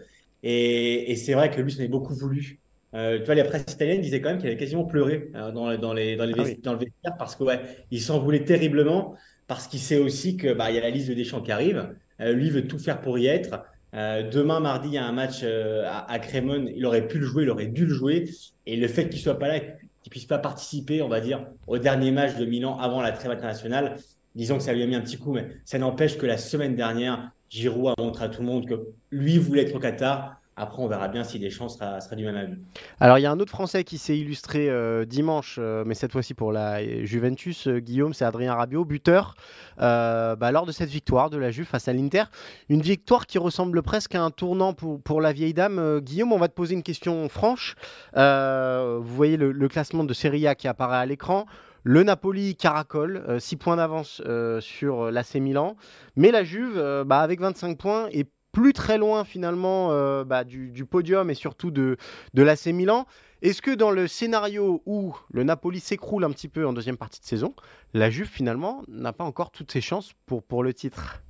Et, c'est vrai que lui, ça avait beaucoup voulu. Euh, tu vois, les presse italienne disaient quand même qu'il avait quasiment pleuré euh, dans, dans, les, dans, les ah dans le vestiaire parce que ouais, il s'en voulait terriblement parce qu'il sait aussi que bah, il y a la liste de Deschamps qui arrive. Euh, lui veut tout faire pour y être. Euh, demain, mardi, il y a un match euh, à, à, Crémone. Il aurait pu le jouer, il aurait dû le jouer. Et le fait qu'il soit pas là, qu'il puisse pas participer, on va dire, au dernier match de Milan avant la trêve internationale, disons que ça lui a mis un petit coup. Mais ça n'empêche que la semaine dernière, Giroud a montré à tout le monde que lui voulait être au Qatar. Après, on verra bien si Deschamps sera, sera du même avis. Alors, il y a un autre Français qui s'est illustré euh, dimanche, euh, mais cette fois-ci pour la Juventus, euh, Guillaume, c'est Adrien Rabiot, buteur, bah, lors de cette victoire de la Juve face à l'Inter. Une victoire qui ressemble presque à un tournant pour, pour la vieille dame. Guillaume, on va te poser une question franche. vous voyez le, classement de Serie A qui apparaît à l'écran. Le Napoli caracole, 6 points d'avance sur l'AC Milan. Mais la Juve, bah, avec 25 points, est plus très loin finalement euh, bah, du, podium et surtout de, de l'AC Milan. Est-ce que dans le scénario où le Napoli s'écroule un petit peu en deuxième partie de saison, la Juve finalement n'a pas encore toutes ses chances pour, pour le titre?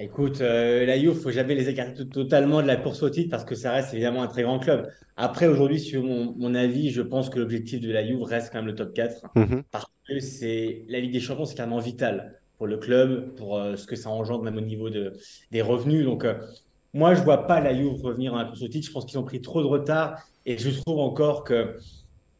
Écoute, euh, la Juve, faut jamais les écarter totalement de la course au titre parce que ça reste évidemment un très grand club. Après, aujourd'hui, sur mon, avis, je pense que l'objectif de la Juve reste quand même le top 4 mhm. parce que c'est la Ligue des Champions, c'est carrément vital pour le club, pour euh, ce que ça engendre même au niveau de, des revenus. Donc, euh, moi, je vois pas la Juve revenir à la course au titre. Je pense qu'ils ont pris trop de retard et je trouve encore que. ne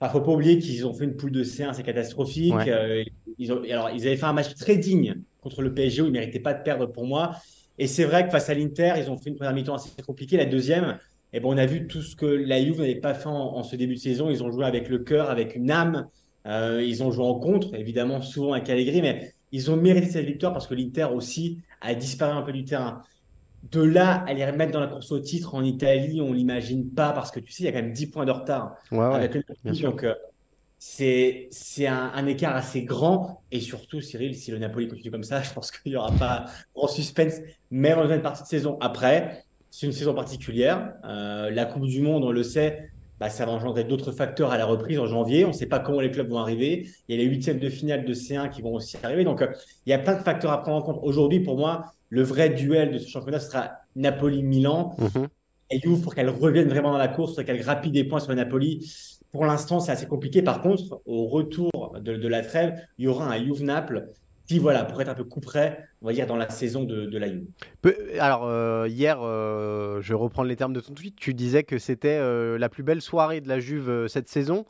bah, faut pas oublier qu'ils ont fait une poule de C1, c'est catastrophique. Euh, ils, ont, alors, ils avaient fait un match très digne contre le PSG où ils méritaient pas de perdre pour moi. Et c'est vrai que face à l'Inter, ils ont fait une première mi-temps assez compliquée. La deuxième, eh bon, on a vu tout ce que la Juve n'avait pas fait en, ce début de saison. Ils ont joué avec le cœur, avec une âme. ils ont joué en contre, évidemment, souvent avec Allegri, mais ils ont mérité cette victoire parce que l'Inter aussi a disparu un peu du terrain. de là à les remettre dans la course au titre en Italie, on l'imagine pas parce que tu sais, il y a quand même 10 points de retard avec le Donc, euh, c'est un, un, écart assez grand. Et surtout, Cyril, si le Napoli continue comme ça, je pense qu'il n'y aura pas grand suspense, même en une partie de saison. Après, c'est une saison particulière. Euh, la Coupe du Monde, on le sait, bah, ça va engendrer d'autres facteurs à la reprise en janvier. On ne sait pas comment les clubs vont arriver. Il y a les huitièmes de finale de C1 qui vont aussi arriver. Donc, euh, il y a plein de facteurs à prendre en compte. Aujourd'hui, pour moi, le vrai duel de ce championnat sera Napoli-Milan. Mm Et Juve, pour qu'elle revienne vraiment dans la course, qu'elle grappille des points sur Napoli, pour l'instant, c'est assez compliqué. Par contre, au retour de, la trêve, il y aura un Juve-Naples voilà, pourrait être un peu coup près on va dire, dans la saison de, de la Alors, euh, hier, euh, je reprends les termes de ton tweet, tu disais que c'était euh, la plus belle soirée de la Juve cette saison.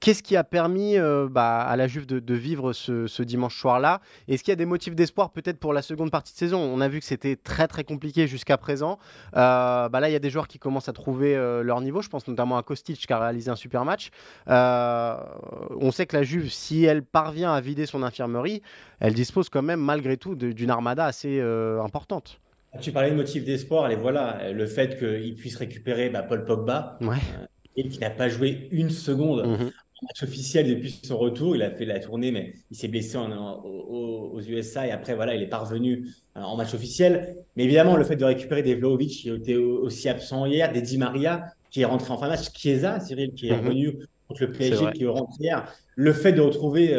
Qu'est-ce qui a permis bah, à la Juve de, vivre ce, dimanche soir-là? Est-ce qu'il y a des motifs d'espoir peut-être pour la seconde partie de saison? On a vu que c'était très très compliqué jusqu'à présent. bah là, il y a des joueurs qui commencent à trouver leur niveau. Je pense notamment à Kostic qui a réalisé un super match. on sait que la Juve, si elle parvient à vider son infirmerie, elle dispose quand même malgré tout d'une armada assez euh, importante. Tu parlais de motif d'espoir, et voilà, le fait qu'il puisse récupérer bah, Paul Pogba, ouais. Euh, et qui n'a pas joué une seconde mhm. Match officiel depuis son retour. Il a fait la tournée, mais il s'est blessé aux, USA, et après, voilà, il est parvenu euh, en match officiel. Mais évidemment, le fait de récupérer des Vlaovic qui étaient aussi absents hier, des Di Maria qui est rentré en fin de match, Chiesa, Cyril, qui est mhm. revenu contre le PSG, qui est rentré hier. Le fait de retrouver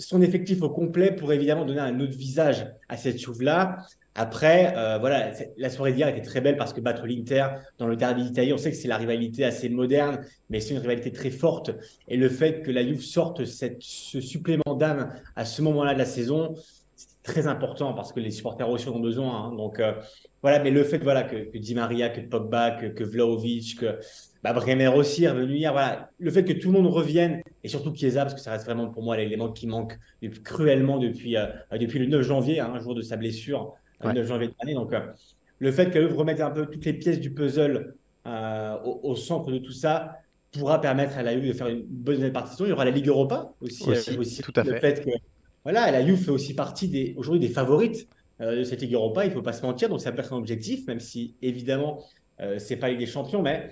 son effectif au complet pour évidemment donner un autre visage à cette chouve-là. Après, euh, voilà, la soirée d'hier était très belle parce que battre l'Inter dans le derby d'Italie, on sait que c'est la rivalité assez moderne, mais c'est une rivalité très forte. Et le fait que la Juve sorte ce supplément d'âme à ce moment-là de la saison, c'est très important parce que les supporters aussi en ont besoin. Hein. Donc euh, voilà, mais le fait voilà, que, que Di Maria, que Pogba, que, que Vlaovic, que bah, Bremer aussi est revenu hier. Voilà, le fait que tout le monde revienne et surtout Chiesa, parce que ça reste vraiment pour moi l'élément qui manque cruellement depuis, euh, le 9 janvier, hein, un jour de sa blessure, le 9 janvier de l'année. Donc, euh, le fait qu'elle remette un peu toutes les pièces du puzzle euh, au, centre de tout ça pourra permettre à la Juve de faire une bonne partition. Il y aura la Ligue Europa aussi. aussi, tout à le fait. que voilà, la Juve fait aussi partie des aujourd'hui des favorites de cette Ligue Europa. Il ne faut pas se mentir. Donc, ça peut être un objectif, même si évidemment c'est pas Ligue des Champions, mais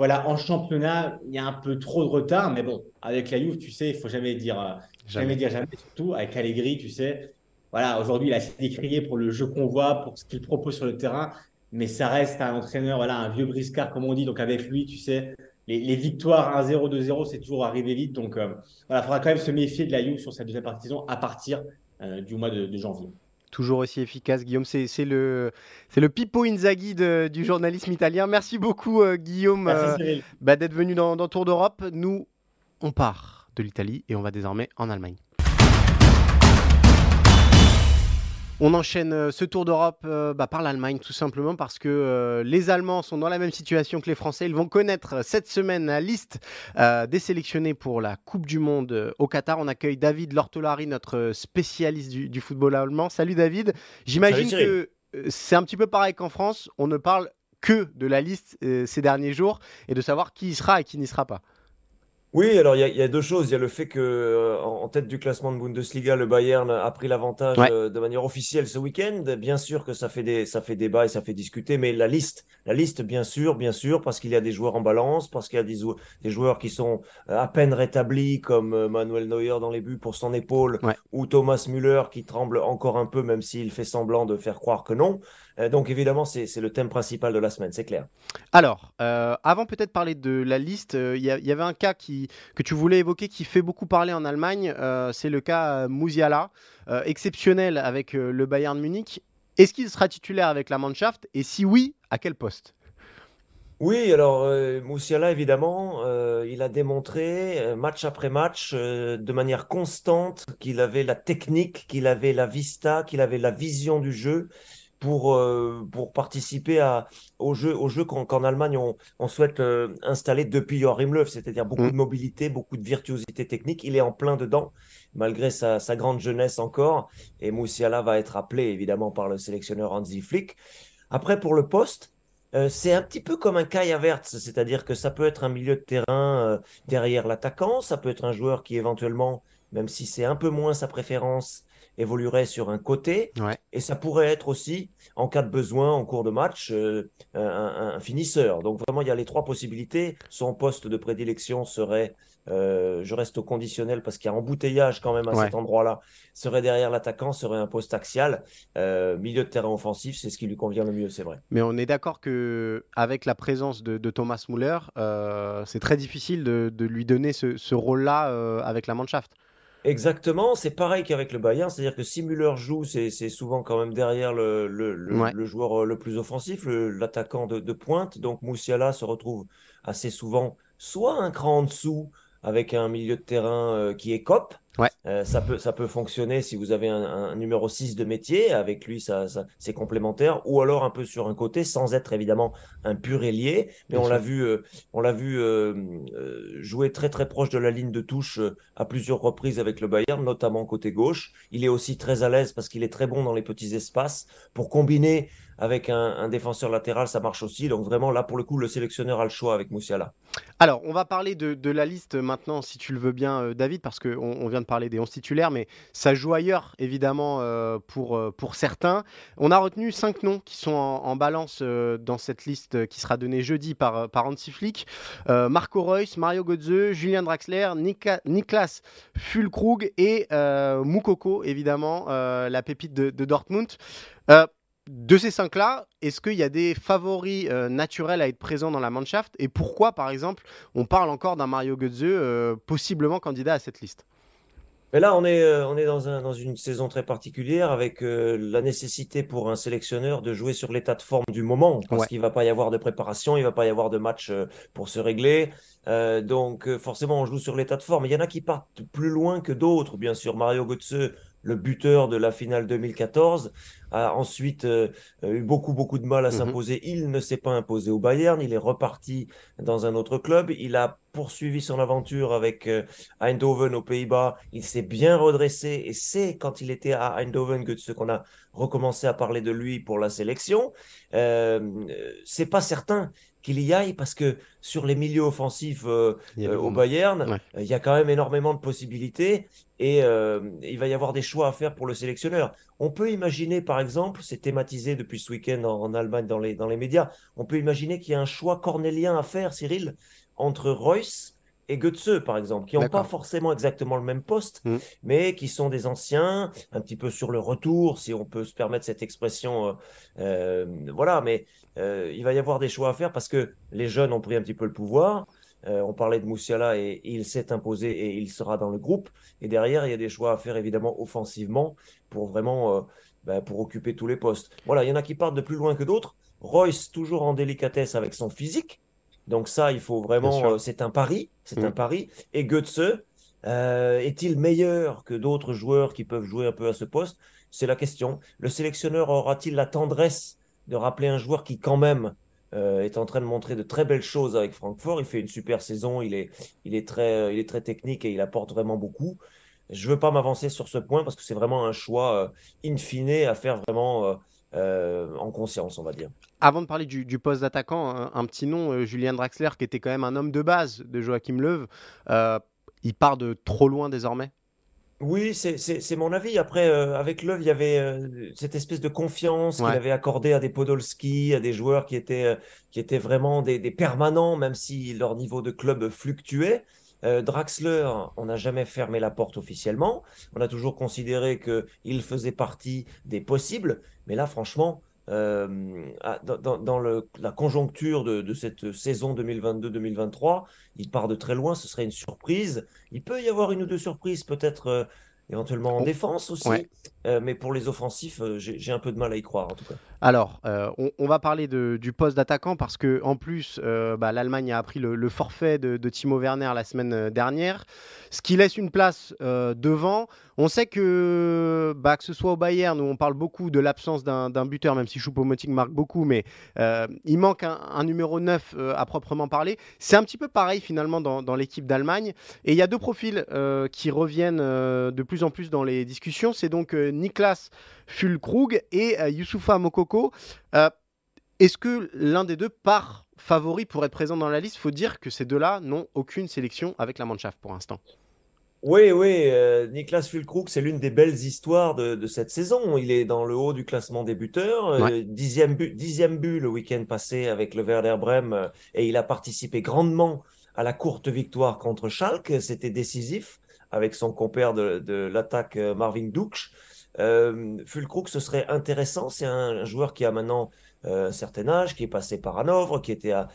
voilà, en championnat, il y a un peu trop de retard, mais bon, avec la Juve, tu sais, il faut jamais dire euh, jamais. dire jamais, surtout avec Allegri, tu sais. Voilà, aujourd'hui, il a assez décrié pour le jeu qu'on voit, pour ce qu'il propose sur le terrain, mais ça reste un entraîneur, voilà, un vieux briscard, comme on dit. Donc, avec lui, tu sais, les, victoires 1-0, 2-0, c'est toujours arrivé vite. Donc, euh, voilà, il faudra quand même se méfier de la Juve sur cette deuxième partie de saison à partir euh, du mois de janvier toujours aussi efficace. Guillaume, c'est le, le Pippo Inzaghi du journalisme italien. Merci beaucoup, euh, Guillaume, euh, bah, d'être venu dans, dans Tour d'Europe. Nous, on part de l'Italie et on va désormais en Allemagne. On enchaîne euh, ce tour d'Europe euh, bah, par l'Allemagne, tout simplement parce que euh, les Allemands sont dans la même situation que les Français. Ils vont connaître cette semaine la liste des sélectionnés pour la Coupe du Monde au Qatar. On accueille David Lortolari, notre spécialiste du, football allemand. Salut David. J'imagine que c'est un petit peu pareil qu'en France. On ne parle que de la liste ces derniers jours et de savoir qui y sera et qui n'y sera pas. Oui, alors il y, a deux choses. Il y a le fait que euh, en tête du classement de Bundesliga, le Bayern a pris l'avantage euh, de manière officielle ce week-end. Bien sûr que ça fait des ça fait débat et ça fait discuter, mais la liste, la liste, bien sûr, bien sûr, parce qu'il y a des joueurs en balance, parce qu'il y a des, des, joueurs qui sont euh, à peine rétablis, comme Manuel Neuer dans les buts pour son épaule, ou Thomas Müller qui tremble encore un peu, même s'il fait semblant de faire croire que non. Donc évidemment, c'est le thème principal de la semaine, c'est clair. Alors, avant peut-être parler de la liste, il y, y, avait un cas qui que tu voulais évoquer qui fait beaucoup parler en Allemagne, euh, c'est le cas euh, euh, exceptionnel avec le Bayern Munich. Est-ce qu'il sera titulaire avec la Mannschaft? Et si oui, à quel poste? Oui, alors Musiala, évidemment, il a démontré match après match de manière constante qu'il avait la technique, qu'il avait la vista, qu'il avait la vision du jeu pour, euh, pour participer à, au jeu, au jeu qu'en Allemagne on, on souhaite euh, installer depuis Joachim Löw, c'est-à-dire beaucoup de mm. mobilité, beaucoup de virtuosité technique. Il est en plein dedans, malgré sa, sa grande jeunesse encore. Et Moussiala va être appelé évidemment par le sélectionneur Hansi Flick. Après, pour le poste, euh, c'est un petit peu comme un Kai Havertz, c'est-à-dire que ça peut être un milieu de terrain derrière l'attaquant, ça peut être un joueur qui éventuellement, même si c'est un peu moins sa préférence, évoluerait sur un côté. Et ça pourrait être aussi, en cas de besoin, en cours de match, euh, un, finisseur. Donc vraiment, il y a les trois possibilités. Son poste de prédilection serait, euh, je reste au conditionnel parce qu'il y a embouteillage quand même à cet endroit-là, serait derrière l'attaquant, serait un poste axial. Euh, milieu de terrain offensif, c'est ce qui lui convient le mieux, c'est vrai. Mais on est d'accord que avec la présence de, Thomas Muller, c'est très difficile de, lui donner ce, ce rôle-là avec la Mannschaft. Exactement, c'est pareil qu'avec le Bayern, c'est-à-dire que si Müller joue, c'est souvent quand même derrière le, le, joueur euh, le plus offensif, l'attaquant de, de, pointe. Donc Moussiala se retrouve assez souvent soit un cran en dessous, avec un milieu de terrain euh, qui est cop. Euh, ça, peut, ça peut fonctionner si vous avez un, numéro 6 de métier, avec lui ça, c'est complémentaire, ou alors un peu sur un côté, sans être évidemment un pur ailier, mais on l'a vu, euh, on l'a vu jouer très très proche de la ligne de touche à plusieurs reprises avec le Bayern, notamment côté gauche. Il est aussi très à l'aise parce qu'il est très bon dans les petits espaces. Pour combiner avec un, défenseur latéral, ça marche aussi. Donc vraiment, là, pour le coup, le sélectionneur a le choix avec Moussiala. Alors, on va parler de, la liste maintenant, si tu le veux bien, euh, David, parce qu'on on vient de parler des 11 titulaires, mais ça joue ailleurs, évidemment, euh, pour, euh, pour certains. On a retenu cinq noms qui sont en, balance dans cette liste qui sera donnée jeudi par, par Hansi Flick. Marco Reus, Mario Götze, Julien Draxler, Niklas Fulkrug et Moukoko, évidemment, la pépite de, de Dortmund de ces cinq-là, est-ce qu'il y a des favoris euh, naturels à être présents dans la Mannschaft Et pourquoi, par exemple, on parle encore d'un Mario Götze euh, possiblement candidat à cette liste? Mais là, on est, euh, on est dans, un, dans une saison très particulière avec la nécessité pour un sélectionneur de jouer sur l'état de forme du moment, parce qu'il ne va pas y avoir de préparation, il ne va pas y avoir de match pour se régler. donc, forcément, on joue sur l'état de forme. Il y en a qui partent plus loin que d'autres, bien sûr. Mario Götze, le buteur de la finale 2014, a ensuite euh, eu beaucoup, beaucoup de mal à mhm. s'imposer. Il ne s'est pas imposé au Bayern, il est reparti dans un autre club. Il a poursuivi son aventure avec euh, Eindhoven aux Pays-Bas. Il s'est bien redressé et c'est quand il était à Eindhoven que ce qu'on a recommencé à parler de lui pour la sélection. Euh, c'est pas certain qu'il y aille parce que sur les milieux offensifs euh, euh, au Bayern, il y a quand même énormément de possibilités et euh, il va y avoir des choix à faire pour le sélectionneur. On peut imaginer, par exemple, c'est thématisé depuis ce week-end en, Allemagne dans les, dans les médias, on peut imaginer qu'il y a un choix cornélien à faire, Cyril, entre Royce et Götze, par exemple, qui n'ont pas forcément exactement le même poste, mm. mais qui sont des anciens, un petit peu sur le retour, si on peut se permettre cette expression. voilà, mais euh, il va y avoir des choix à faire parce que les jeunes ont pris un petit peu le pouvoir. Euh, on parlait de Moussiala et, il s'est imposé et il sera dans le groupe. Et derrière, il y a des choix à faire évidemment offensivement pour vraiment euh, ben, pour occuper tous les postes. Voilà, il y en a qui partent de plus loin que d'autres. Royce toujours en délicatesse avec son physique. Donc ça, il faut vraiment, c'est un pari, c'est un mm. pari. Et Götze, est-il meilleur que d'autres joueurs qui peuvent jouer un peu à ce poste? C'est la question. Le sélectionneur aura-t-il la tendresse de rappeler un joueur qui quand même euh, est en train de montrer de très belles choses avec Francfort? Il fait une super saison, il est, il est, très, euh, il est très technique et il apporte vraiment beaucoup. Je ne veux pas m'avancer sur ce point parce que c'est vraiment un choix euh, in fine à faire vraiment en conscience, on va dire. Avant de parler du, poste d'attaquant, un, petit nom, Julien Draxler, qui était quand même un homme de base de Joachim Löw, il part de trop loin désormais? Oui, c'est mon avis. Après, euh, avec Löw, il y avait euh, cette espèce de confiance qu'il avait accordée à des Podolski, à des joueurs qui étaient, euh, qui étaient vraiment des, permanents, même si leur niveau de club fluctuait. Draxler, on n'a jamais fermé la porte officiellement. On a toujours considéré qu'il faisait partie des possibles. Mais là, franchement, euh, dans, la conjoncture de, cette saison 2022-2023, il part de très loin, ce serait une surprise. Il peut y avoir une ou deux surprises, peut-être euh, éventuellement en défense aussi, euh, mais pour les offensifs, j'ai un peu de mal à y croire en tout cas. Alors, on, va parler du poste d'attaquant parce que en plus, bah, l'Allemagne a appris le, forfait de, de, Timo Werner la semaine dernière, ce qui laisse une place devant. On sait que, bah, que ce soit au Bayern, où on parle beaucoup de l'absence d'un buteur, même si Choupo-Moting marque beaucoup, mais euh, il manque un, numéro 9 euh, à proprement parler. C'est un petit peu pareil finalement dans, l'équipe d'Allemagne. Et il y a deux profils euh, qui reviennent de plus en plus dans les discussions. C'est donc Niklas Fulkrug et Youssoufa Mokoko. Est-ce que l'un des deux part favori pour être présent dans la liste? Il faut dire que ces deux-là n'ont aucune sélection avec la Mannschaft pour l'instant. Oui, oui, euh, Niklas Fulkrug, c'est l'une des belles histoires de, cette saison. Il est dans le haut du classement des buteurs, euh, dixième, but, dixième but le week-end passé avec le Werder Bremen, euh, et il a participé grandement à la courte victoire contre Schalke. C'était décisif avec son compère de, l'attaque Marvin Duksch. Fulkrug, ce serait intéressant. C'est un, joueur qui a maintenant un certain âge, qui est passé par Hanovre, qui était à,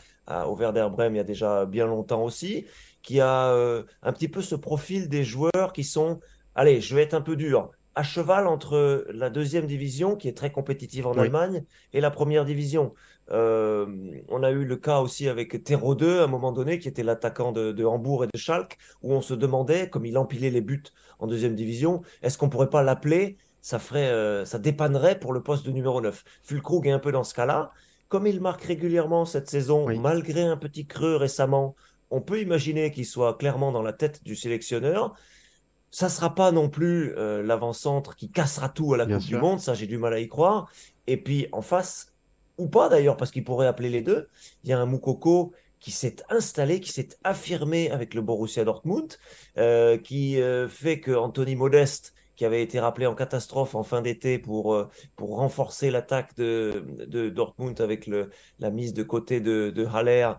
au Werder Bremen il y a déjà bien longtemps aussi qui a euh, un petit peu ce profil des joueurs qui sont, allez, je vais être un peu dur, à cheval entre la deuxième division, qui est très compétitive en Allemagne, et la première division. Euh, on a eu le cas aussi avec Terreau 2 à un moment donné, qui était l'attaquant de, Hambourg et de Schalke, où on se demandait, comme il empilait les buts en deuxième division, est-ce qu'on pourrait pas l'appeler ça ferait, euh, ça dépannerait pour le poste de numéro 9. Fulkrug est un peu dans ce cas-là. Comme il marque régulièrement cette saison, malgré un petit creux récemment, on peut imaginer qu'il soit clairement dans la tête du sélectionneur. Ça ne sera pas non plus euh, l'avant-centre qui cassera tout à la Coupe du Monde, ça j'ai du mal à y croire. Et puis en face, ou pas d'ailleurs, parce qu'il pourrait appeler les deux, il y a un Moukoko qui s'est installé, qui s'est affirmé avec le Borussia Dortmund, euh, qui euh, fait que Anthony Modeste, qui avait été rappelé en catastrophe en fin d'été pour, pour renforcer l'attaque de, de, Dortmund avec le, la mise de côté de, de Haller,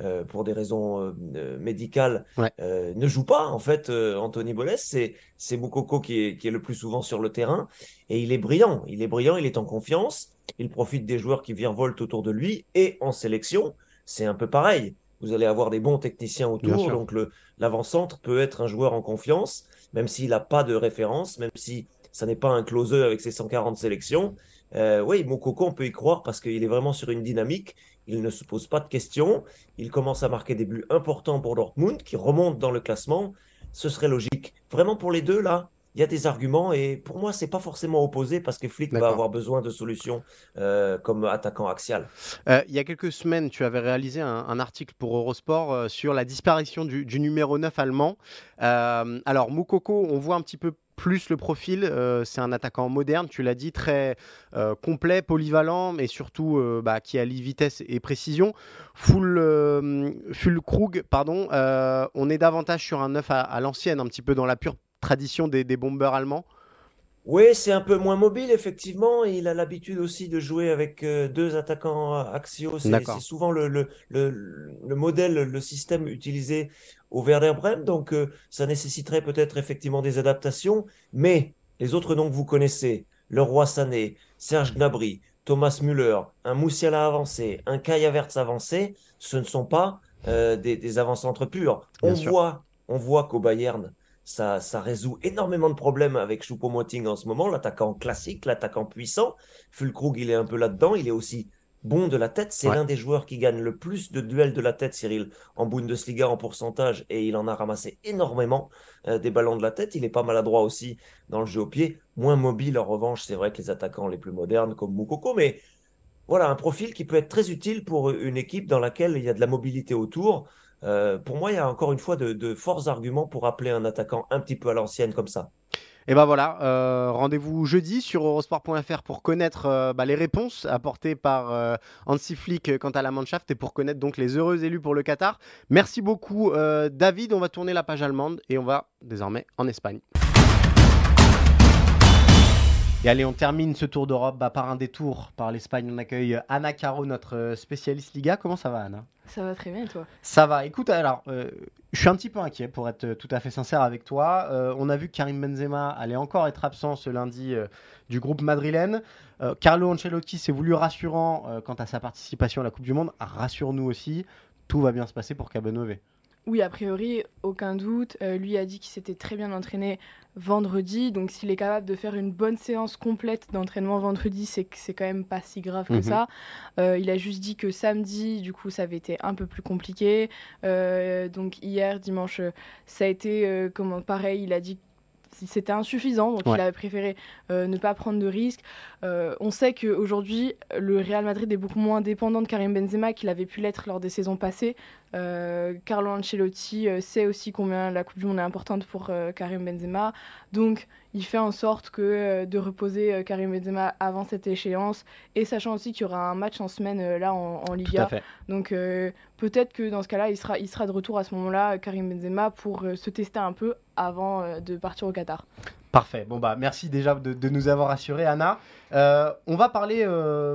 euh, pour des raisons euh, euh, médicales, ne joue pas. En fait, Anthony Boles, c'est c'est Moukoko qui est, qui est le plus souvent sur le terrain et il est brillant. Il est brillant, il est en confiance. Il profite des joueurs qui virevoltent autour de lui et en sélection, c'est un peu pareil. Vous allez avoir des bons techniciens autour, donc le l'avant-centre peut être un joueur en confiance, même s'il n'a pas de référence, même si ça n'est pas un closer avec ses 140 sélections. oui, Moukoko, on peut y croire parce qu'il est vraiment sur une dynamique il ne se pose pas de questions. Il commence à marquer des buts importants pour Dortmund, qui remonte dans le classement. Ce serait logique. Vraiment, pour les deux, là, il y a des arguments et pour moi, c'est pas forcément opposé parce que Flick va avoir besoin de solutions euh, comme attaquant axial. Euh, il y a quelques semaines, tu avais réalisé un, article pour Eurosport euh, sur la disparition du, du, numéro 9 allemand. alors, Moukoko, on voit un petit peu plus le profil. Euh, c'est un attaquant moderne, tu l'as dit, très euh, complet, polyvalent, mais surtout euh, bah, qui allie vitesse et précision. Full, full Krug, pardon, on est davantage sur un neuf à, l'ancienne, un petit peu dans la pure tradition des, des bombers allemands. Oui, c'est un peu moins mobile, effectivement. Il a l'habitude aussi de jouer avec deux attaquants axiaux. C'est souvent le, le, le, modèle, le système utilisé au Werder Bremen. Donc, euh, ça nécessiterait peut-être effectivement des adaptations. Mais les autres noms que vous connaissez, le Roi Sané, Serge Gnabry, Thomas Müller, un Moussiala avancé, un Kai Havertz avancé, ce ne sont pas euh, des, des avant-centres purs. on voit, on voit qu'au Bayern, ça, ça résout énormément de problèmes avec Choupo-Moting en ce moment, l'attaquant classique, l'attaquant puissant. Fulkrug, il est un peu là-dedans. Il est aussi bon de la tête. C'est l'un des joueurs qui gagne le plus de duels de la tête, Cyril, en Bundesliga en pourcentage. Et il en a ramassé énormément euh, des ballons de la tête. Il est pas maladroit aussi dans le jeu au pied. Moins mobile, en revanche, c'est vrai que les attaquants les plus modernes comme Moukoko. Mais voilà, un profil qui peut être très utile pour une équipe dans laquelle il y a de la mobilité autour. Euh, pour moi, il y a encore une fois de, forts arguments pour appeler un attaquant un petit peu à l'ancienne comme ça. Et ben voilà, euh, rendez-vous jeudi sur eurosport.fr pour connaître euh, bah, les réponses apportées par Hansi Flick quant à la Mannschaft et pour connaître donc les heureux élus pour le Qatar. Merci beaucoup David, on va tourner la page allemande et on va désormais en Espagne. Et allez, on termine ce tour d'Europe bah, par un détour par l'Espagne. On accueille Anna Caro, notre euh, spécialiste Liga. Comment ça va, Anna Ça va très bien, toi? Ça va. Écoute, alors, euh, je suis un petit peu inquiet pour être tout à fait sincère avec toi. Euh, on a vu que Karim Benzema allait encore être absent ce lundi du groupe madrilène. Carlo Ancelotti s'est voulu rassurant quant à sa participation à la Coupe du Monde. Rassure-nous aussi, tout va bien se passer pour Cabanové. Oui, a priori, aucun doute. Euh, lui a dit qu'il s'était très bien entraîné vendredi. Donc, s'il est capable de faire une bonne séance complète d'entraînement vendredi, c'est que c'est quand même pas si grave que mhm. ça. Euh, il a juste dit que samedi, du coup, ça avait été un peu plus compliqué. Euh, donc, hier, dimanche, ça a été comment, pareil. Il a dit c'était insuffisant, donc il avait préféré euh, ne pas prendre de risques. Euh, on sait qu'aujourd'hui, le Real Madrid est beaucoup moins dépendant de Karim Benzema qu'il avait pu l'être lors des saisons passées. Euh, Carlo Ancelotti sait aussi combien la Coupe du Monde est importante pour Karim Benzema, donc il fait en sorte que de reposer Karim Benzema avant cette échéance, et sachant aussi qu'il y aura un match en semaine là en, en Liga. Donc peut-être que dans ce cas-là, il sera, il sera de retour à ce moment-là, Karim Benzema, pour se tester un peu avant de partir au Qatar. Parfait. Bon bah merci déjà de, nous avoir assuré, Anna. on va parler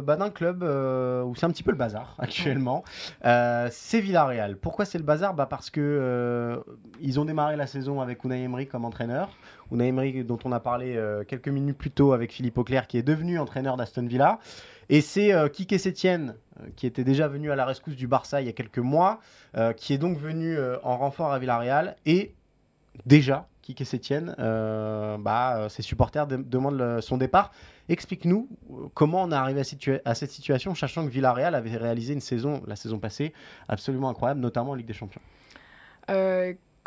bah, d'un club où c'est un petit peu le bazar actuellement. c'est Villarreal. Pourquoi c'est le bazar? Bah, parce que ils ont démarré la saison avec Unai Emery comme entraîneur. Unai Emery dont on a parlé quelques minutes plus tôt avec Philippe Auclair qui est devenu entraîneur d'Aston Villa. Et c'est euh, Kike Sétienne, euh, qui était déjà venu à la rescousse du Barça il y a quelques mois, euh, qui est donc venu en renfort à Villarreal. Et déjà, Kike Sétienne, bah, ses supporters demandent son départ. Explique-nous comment on est arrivé à, cette situation, sachant que Villarreal avait réalisé une saison, la saison passée, absolument incroyable, notamment en Ligue des Champions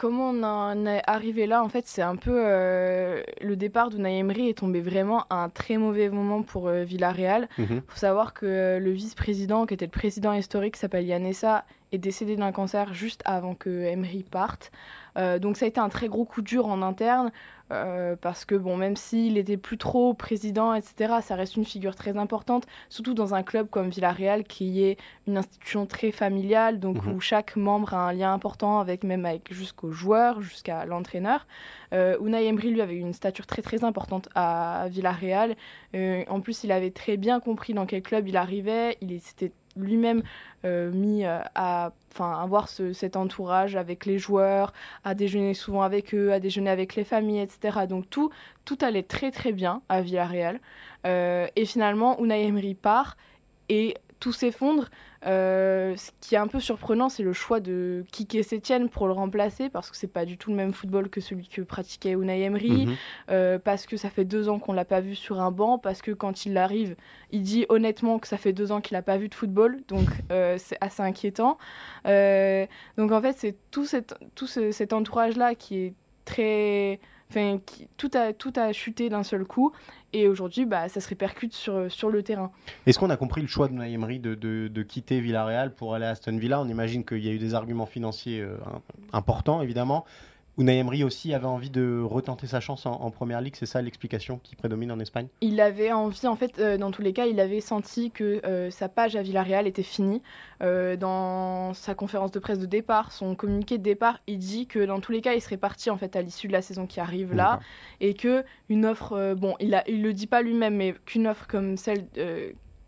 comment on en est arrivé là? En fait, c'est un peu euh, le départ de Emery est tombé vraiment à un très mauvais moment pour euh, Villarreal. Il mhm. faut savoir que euh, le vice-président, qui était le président historique, s'appelle Yanessa, est décédé d'un cancer juste avant que Emery parte. Donc ça a été un très gros coup dur en interne. Euh, parce que bon, même s'il était plus trop président, etc., ça reste une figure très importante, surtout dans un club comme Villarreal qui est une institution très familiale, donc mhm. où chaque membre a un lien important avec même avec jusqu'aux joueurs, jusqu'à l'entraîneur. Euh, Unai Emery lui avait une stature très très importante à Villarreal. Euh, en plus, il avait très bien compris dans quel club il arrivait. Il s'était lui-même euh, mis euh, à avoir cet entourage avec les joueurs, à déjeuner souvent avec eux, à déjeuner avec les familles, etc. Donc tout, tout allait très très bien à Villarreal. Euh, et finalement, Unai Emery part et tout s'effondre. Euh, ce qui est un peu surprenant, c'est le choix de Kike Sétienne pour le remplacer, parce que c'est pas du tout le même football que celui que pratiquait Unai Emery, mhm. euh, parce que ça fait deux ans qu'on l'a pas vu sur un banc, parce que quand il arrive, il dit honnêtement que ça fait deux ans qu'il a pas vu de football, donc euh, c'est assez inquiétant. donc en fait, c'est tout, tout cet entourage-là qui est très Tout, a, tout a chuté d'un seul coup. Et aujourd'hui, bah, ça se répercute sur, sur le terrain. Est-ce qu'on a compris le choix de Emery de, de, de, quitter Villarreal pour aller à Aston Villa? On imagine qu'il y a eu des arguments financiers euh, importants, évidemment. Unai Emery aussi avait envie de retenter sa chance en, première ligue, c'est ça l'explication qui prédomine en Espagne? Il avait envie, en fait, euh, dans tous les cas, il avait senti que euh, sa page à Villarreal était finie. Euh, dans sa conférence de presse de départ, son communiqué de départ, il dit que dans tous les cas, il serait parti en fait à l'issue de la saison qui arrive là, et que une offre, bon, il a, il le dit pas lui-même, mais qu'une offre comme celle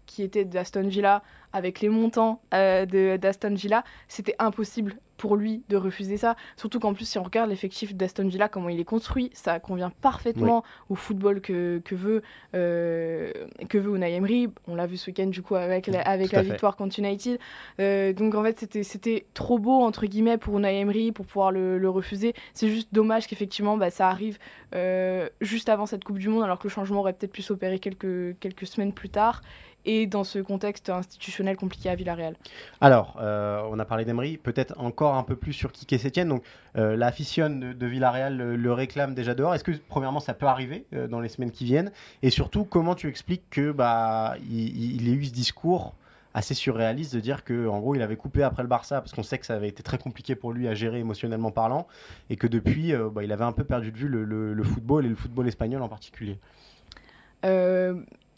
qui était d'Aston Villa avec les montants d'Aston Villa, c'était impossible pour lui de refuser ça. Surtout qu'en plus, si on regarde l'effectif d'Aston Villa, comment il est construit, ça convient parfaitement au football que, que, veut, euh, que veut Unai Emery. On l'a vu ce week-end, du coup, avec la, avec la victoire contre United. Euh, donc, en fait, c'était trop beau, entre guillemets, pour Unai Emery, pour pouvoir le, le refuser. C'est juste dommage qu'effectivement, bah, ça arrive euh, juste avant cette Coupe du Monde, alors que le changement aurait peut-être pu s'opérer quelques, quelques semaines plus tard et dans ce contexte institutionnel compliqué à Villarreal. Alors, euh, on a parlé d'Emery, peut-être encore un peu plus sur Kike Sétienne. Donc, euh, la fissionne de, Villarreal le, réclame déjà dehors. Est-ce que, premièrement, ça peut arriver euh, dans les semaines qui viennent? Et surtout, comment tu expliques que bah, il, ait eu ce discours assez surréaliste de dire que en gros il avait coupé après le Barça parce qu'on sait que ça avait été très compliqué pour lui à gérer émotionnellement parlant et que depuis bah, il avait un peu perdu de vue le, le, football et le football espagnol en particulier?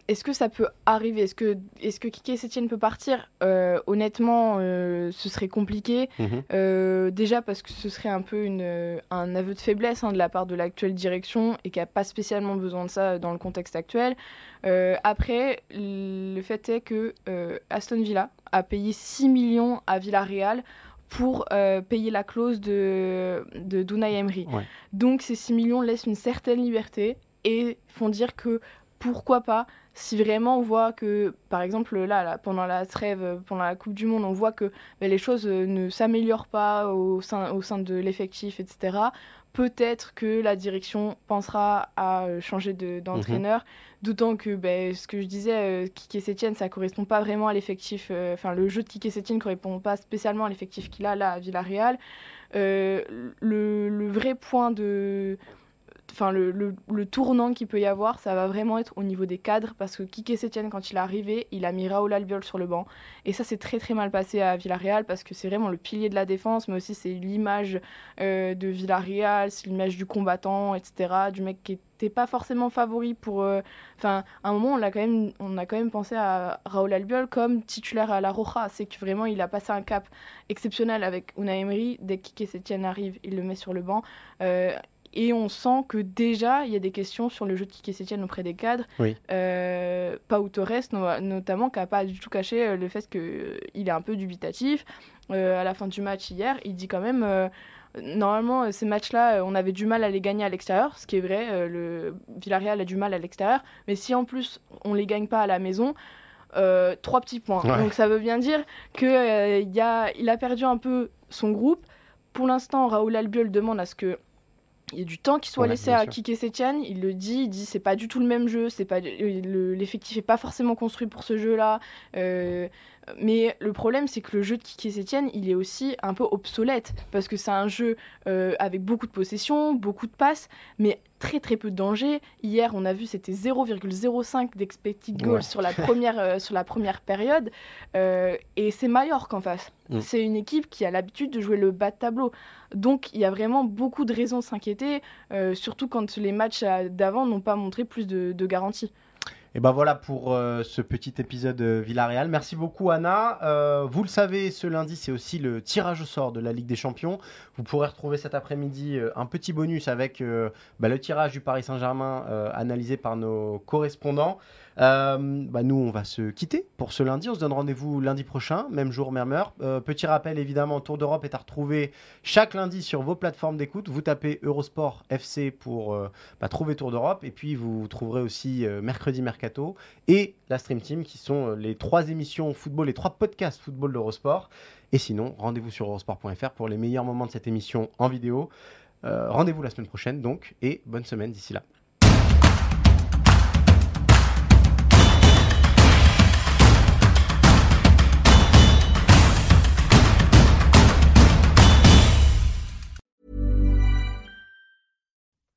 Est-ce que ça peut arriver? Est-ce que, est que Kike Sétienne peut partir? Euh, Honnêtement, euh, ce serait compliqué. Mhm. Euh, déjà parce que ce serait un peu une, un aveu de faiblesse hein, de la part de l'actuelle direction et qui n'a pas spécialement besoin de ça dans le contexte actuel. après, le fait est que Aston Villa a payé 6 millions à Villarreal pour payer la clause de, de Dunay Emery. Donc ces 6 millions laissent une certaine liberté et font dire que pourquoi pas si vraiment on voit que, par exemple, là, pendant la trêve, pendant la Coupe du Monde, on voit que ben, les choses euh, ne s'améliorent pas au sein, au sein de l'effectif, etc., peut-être que la direction pensera à euh, changer d'entraîneur. Mhm. D'autant que ben, ce que je disais, euh, Kike Sétienne, ça correspond pas vraiment à l'effectif. Enfin, le jeu de Kike Sétienne ne correspond pas spécialement à l'effectif qu'il a là à Villarreal. le, le, vrai point de enfin le, le, tournant qu'il peut y avoir, ça va vraiment être au niveau des cadres parce que Kike Sétienne, quand il est arrivé, il a mis Raoul Albiol sur le banc. Et ça, c'est très très mal passé à Villarreal parce que c'est vraiment le pilier de la défense, mais aussi c'est l'image euh, de Villarreal, c'est l'image du combattant, etc. Du mec qui n'était pas forcément favori pour. Euh, enfin, à un moment, on a, quand même, on a quand même pensé à Raoul Albiol comme titulaire à la Roja. C'est que vraiment, il a passé un cap exceptionnel avec Unai Emery. Dès que Kike Sétienne arrive, il le met sur le banc. Euh, et on sent que déjà, il y a des questions sur le jeu de Kike Sétienne auprès des cadres. Oui. Euh, Pau Torres, notamment, qui n'a pas du tout caché le fait qu'il est un peu dubitatif. à la fin du match hier, il dit quand même normalement, ces matchs-là, on avait du mal à les gagner à l'extérieur, ce qui est vrai. le Villarreal a du mal à l'extérieur. Mais si en plus on ne les gagne pas à la maison, trois petits points. Donc ça veut bien dire qu'il il a perdu un peu son groupe. Pour l'instant, Raoul Albiol demande à ce que il y a du temps qui soit laissé à Kike Setien. Il le dit, il dit c'est pas du tout le même jeu, c'est pas l'effectif est pas forcément construit pour ce jeu-là. Euh, mais le problème, c'est que le jeu de Kiki Sétienne, il est aussi un peu obsolète parce que c'est un jeu euh, avec beaucoup de possession, beaucoup de passes, mais très très peu de danger. Hier, on a vu c'était 0,05 d'expected goals sur, la première, euh, sur la première période. Euh, et c'est Mallorca en face. Mm. C'est une équipe qui a l'habitude de jouer le bas de tableau. Donc il y a vraiment beaucoup de raisons de s'inquiéter, surtout quand les matchs d'avant n'ont pas montré plus de, de garanties. Et ben voilà pour euh, ce petit épisode euh, Villarreal. Merci beaucoup Anna. Euh, vous le savez, ce lundi c'est aussi le tirage au sort de la Ligue des Champions. Vous pourrez retrouver cet après-midi un petit bonus avec bah, le tirage du Paris Saint-Germain analysé par nos correspondants. Euh, bah nous, on va se quitter pour ce lundi. On se donne rendez-vous lundi prochain, même jour, même heure. Euh, petit rappel, évidemment, Tour d'Europe est à retrouver chaque lundi sur vos plateformes d'écoute. Vous tapez Eurosport FC pour euh, bah, trouver Tour d'Europe. Et puis, vous trouverez aussi Mercredi Mercato et la Stream Team, qui sont les trois émissions football, les trois podcasts football d'Eurosport. Et sinon, rendez-vous sur eurosport.fr pour les meilleurs moments de cette émission en vidéo. rendez-vous la semaine prochaine, donc, et bonne semaine d'ici là.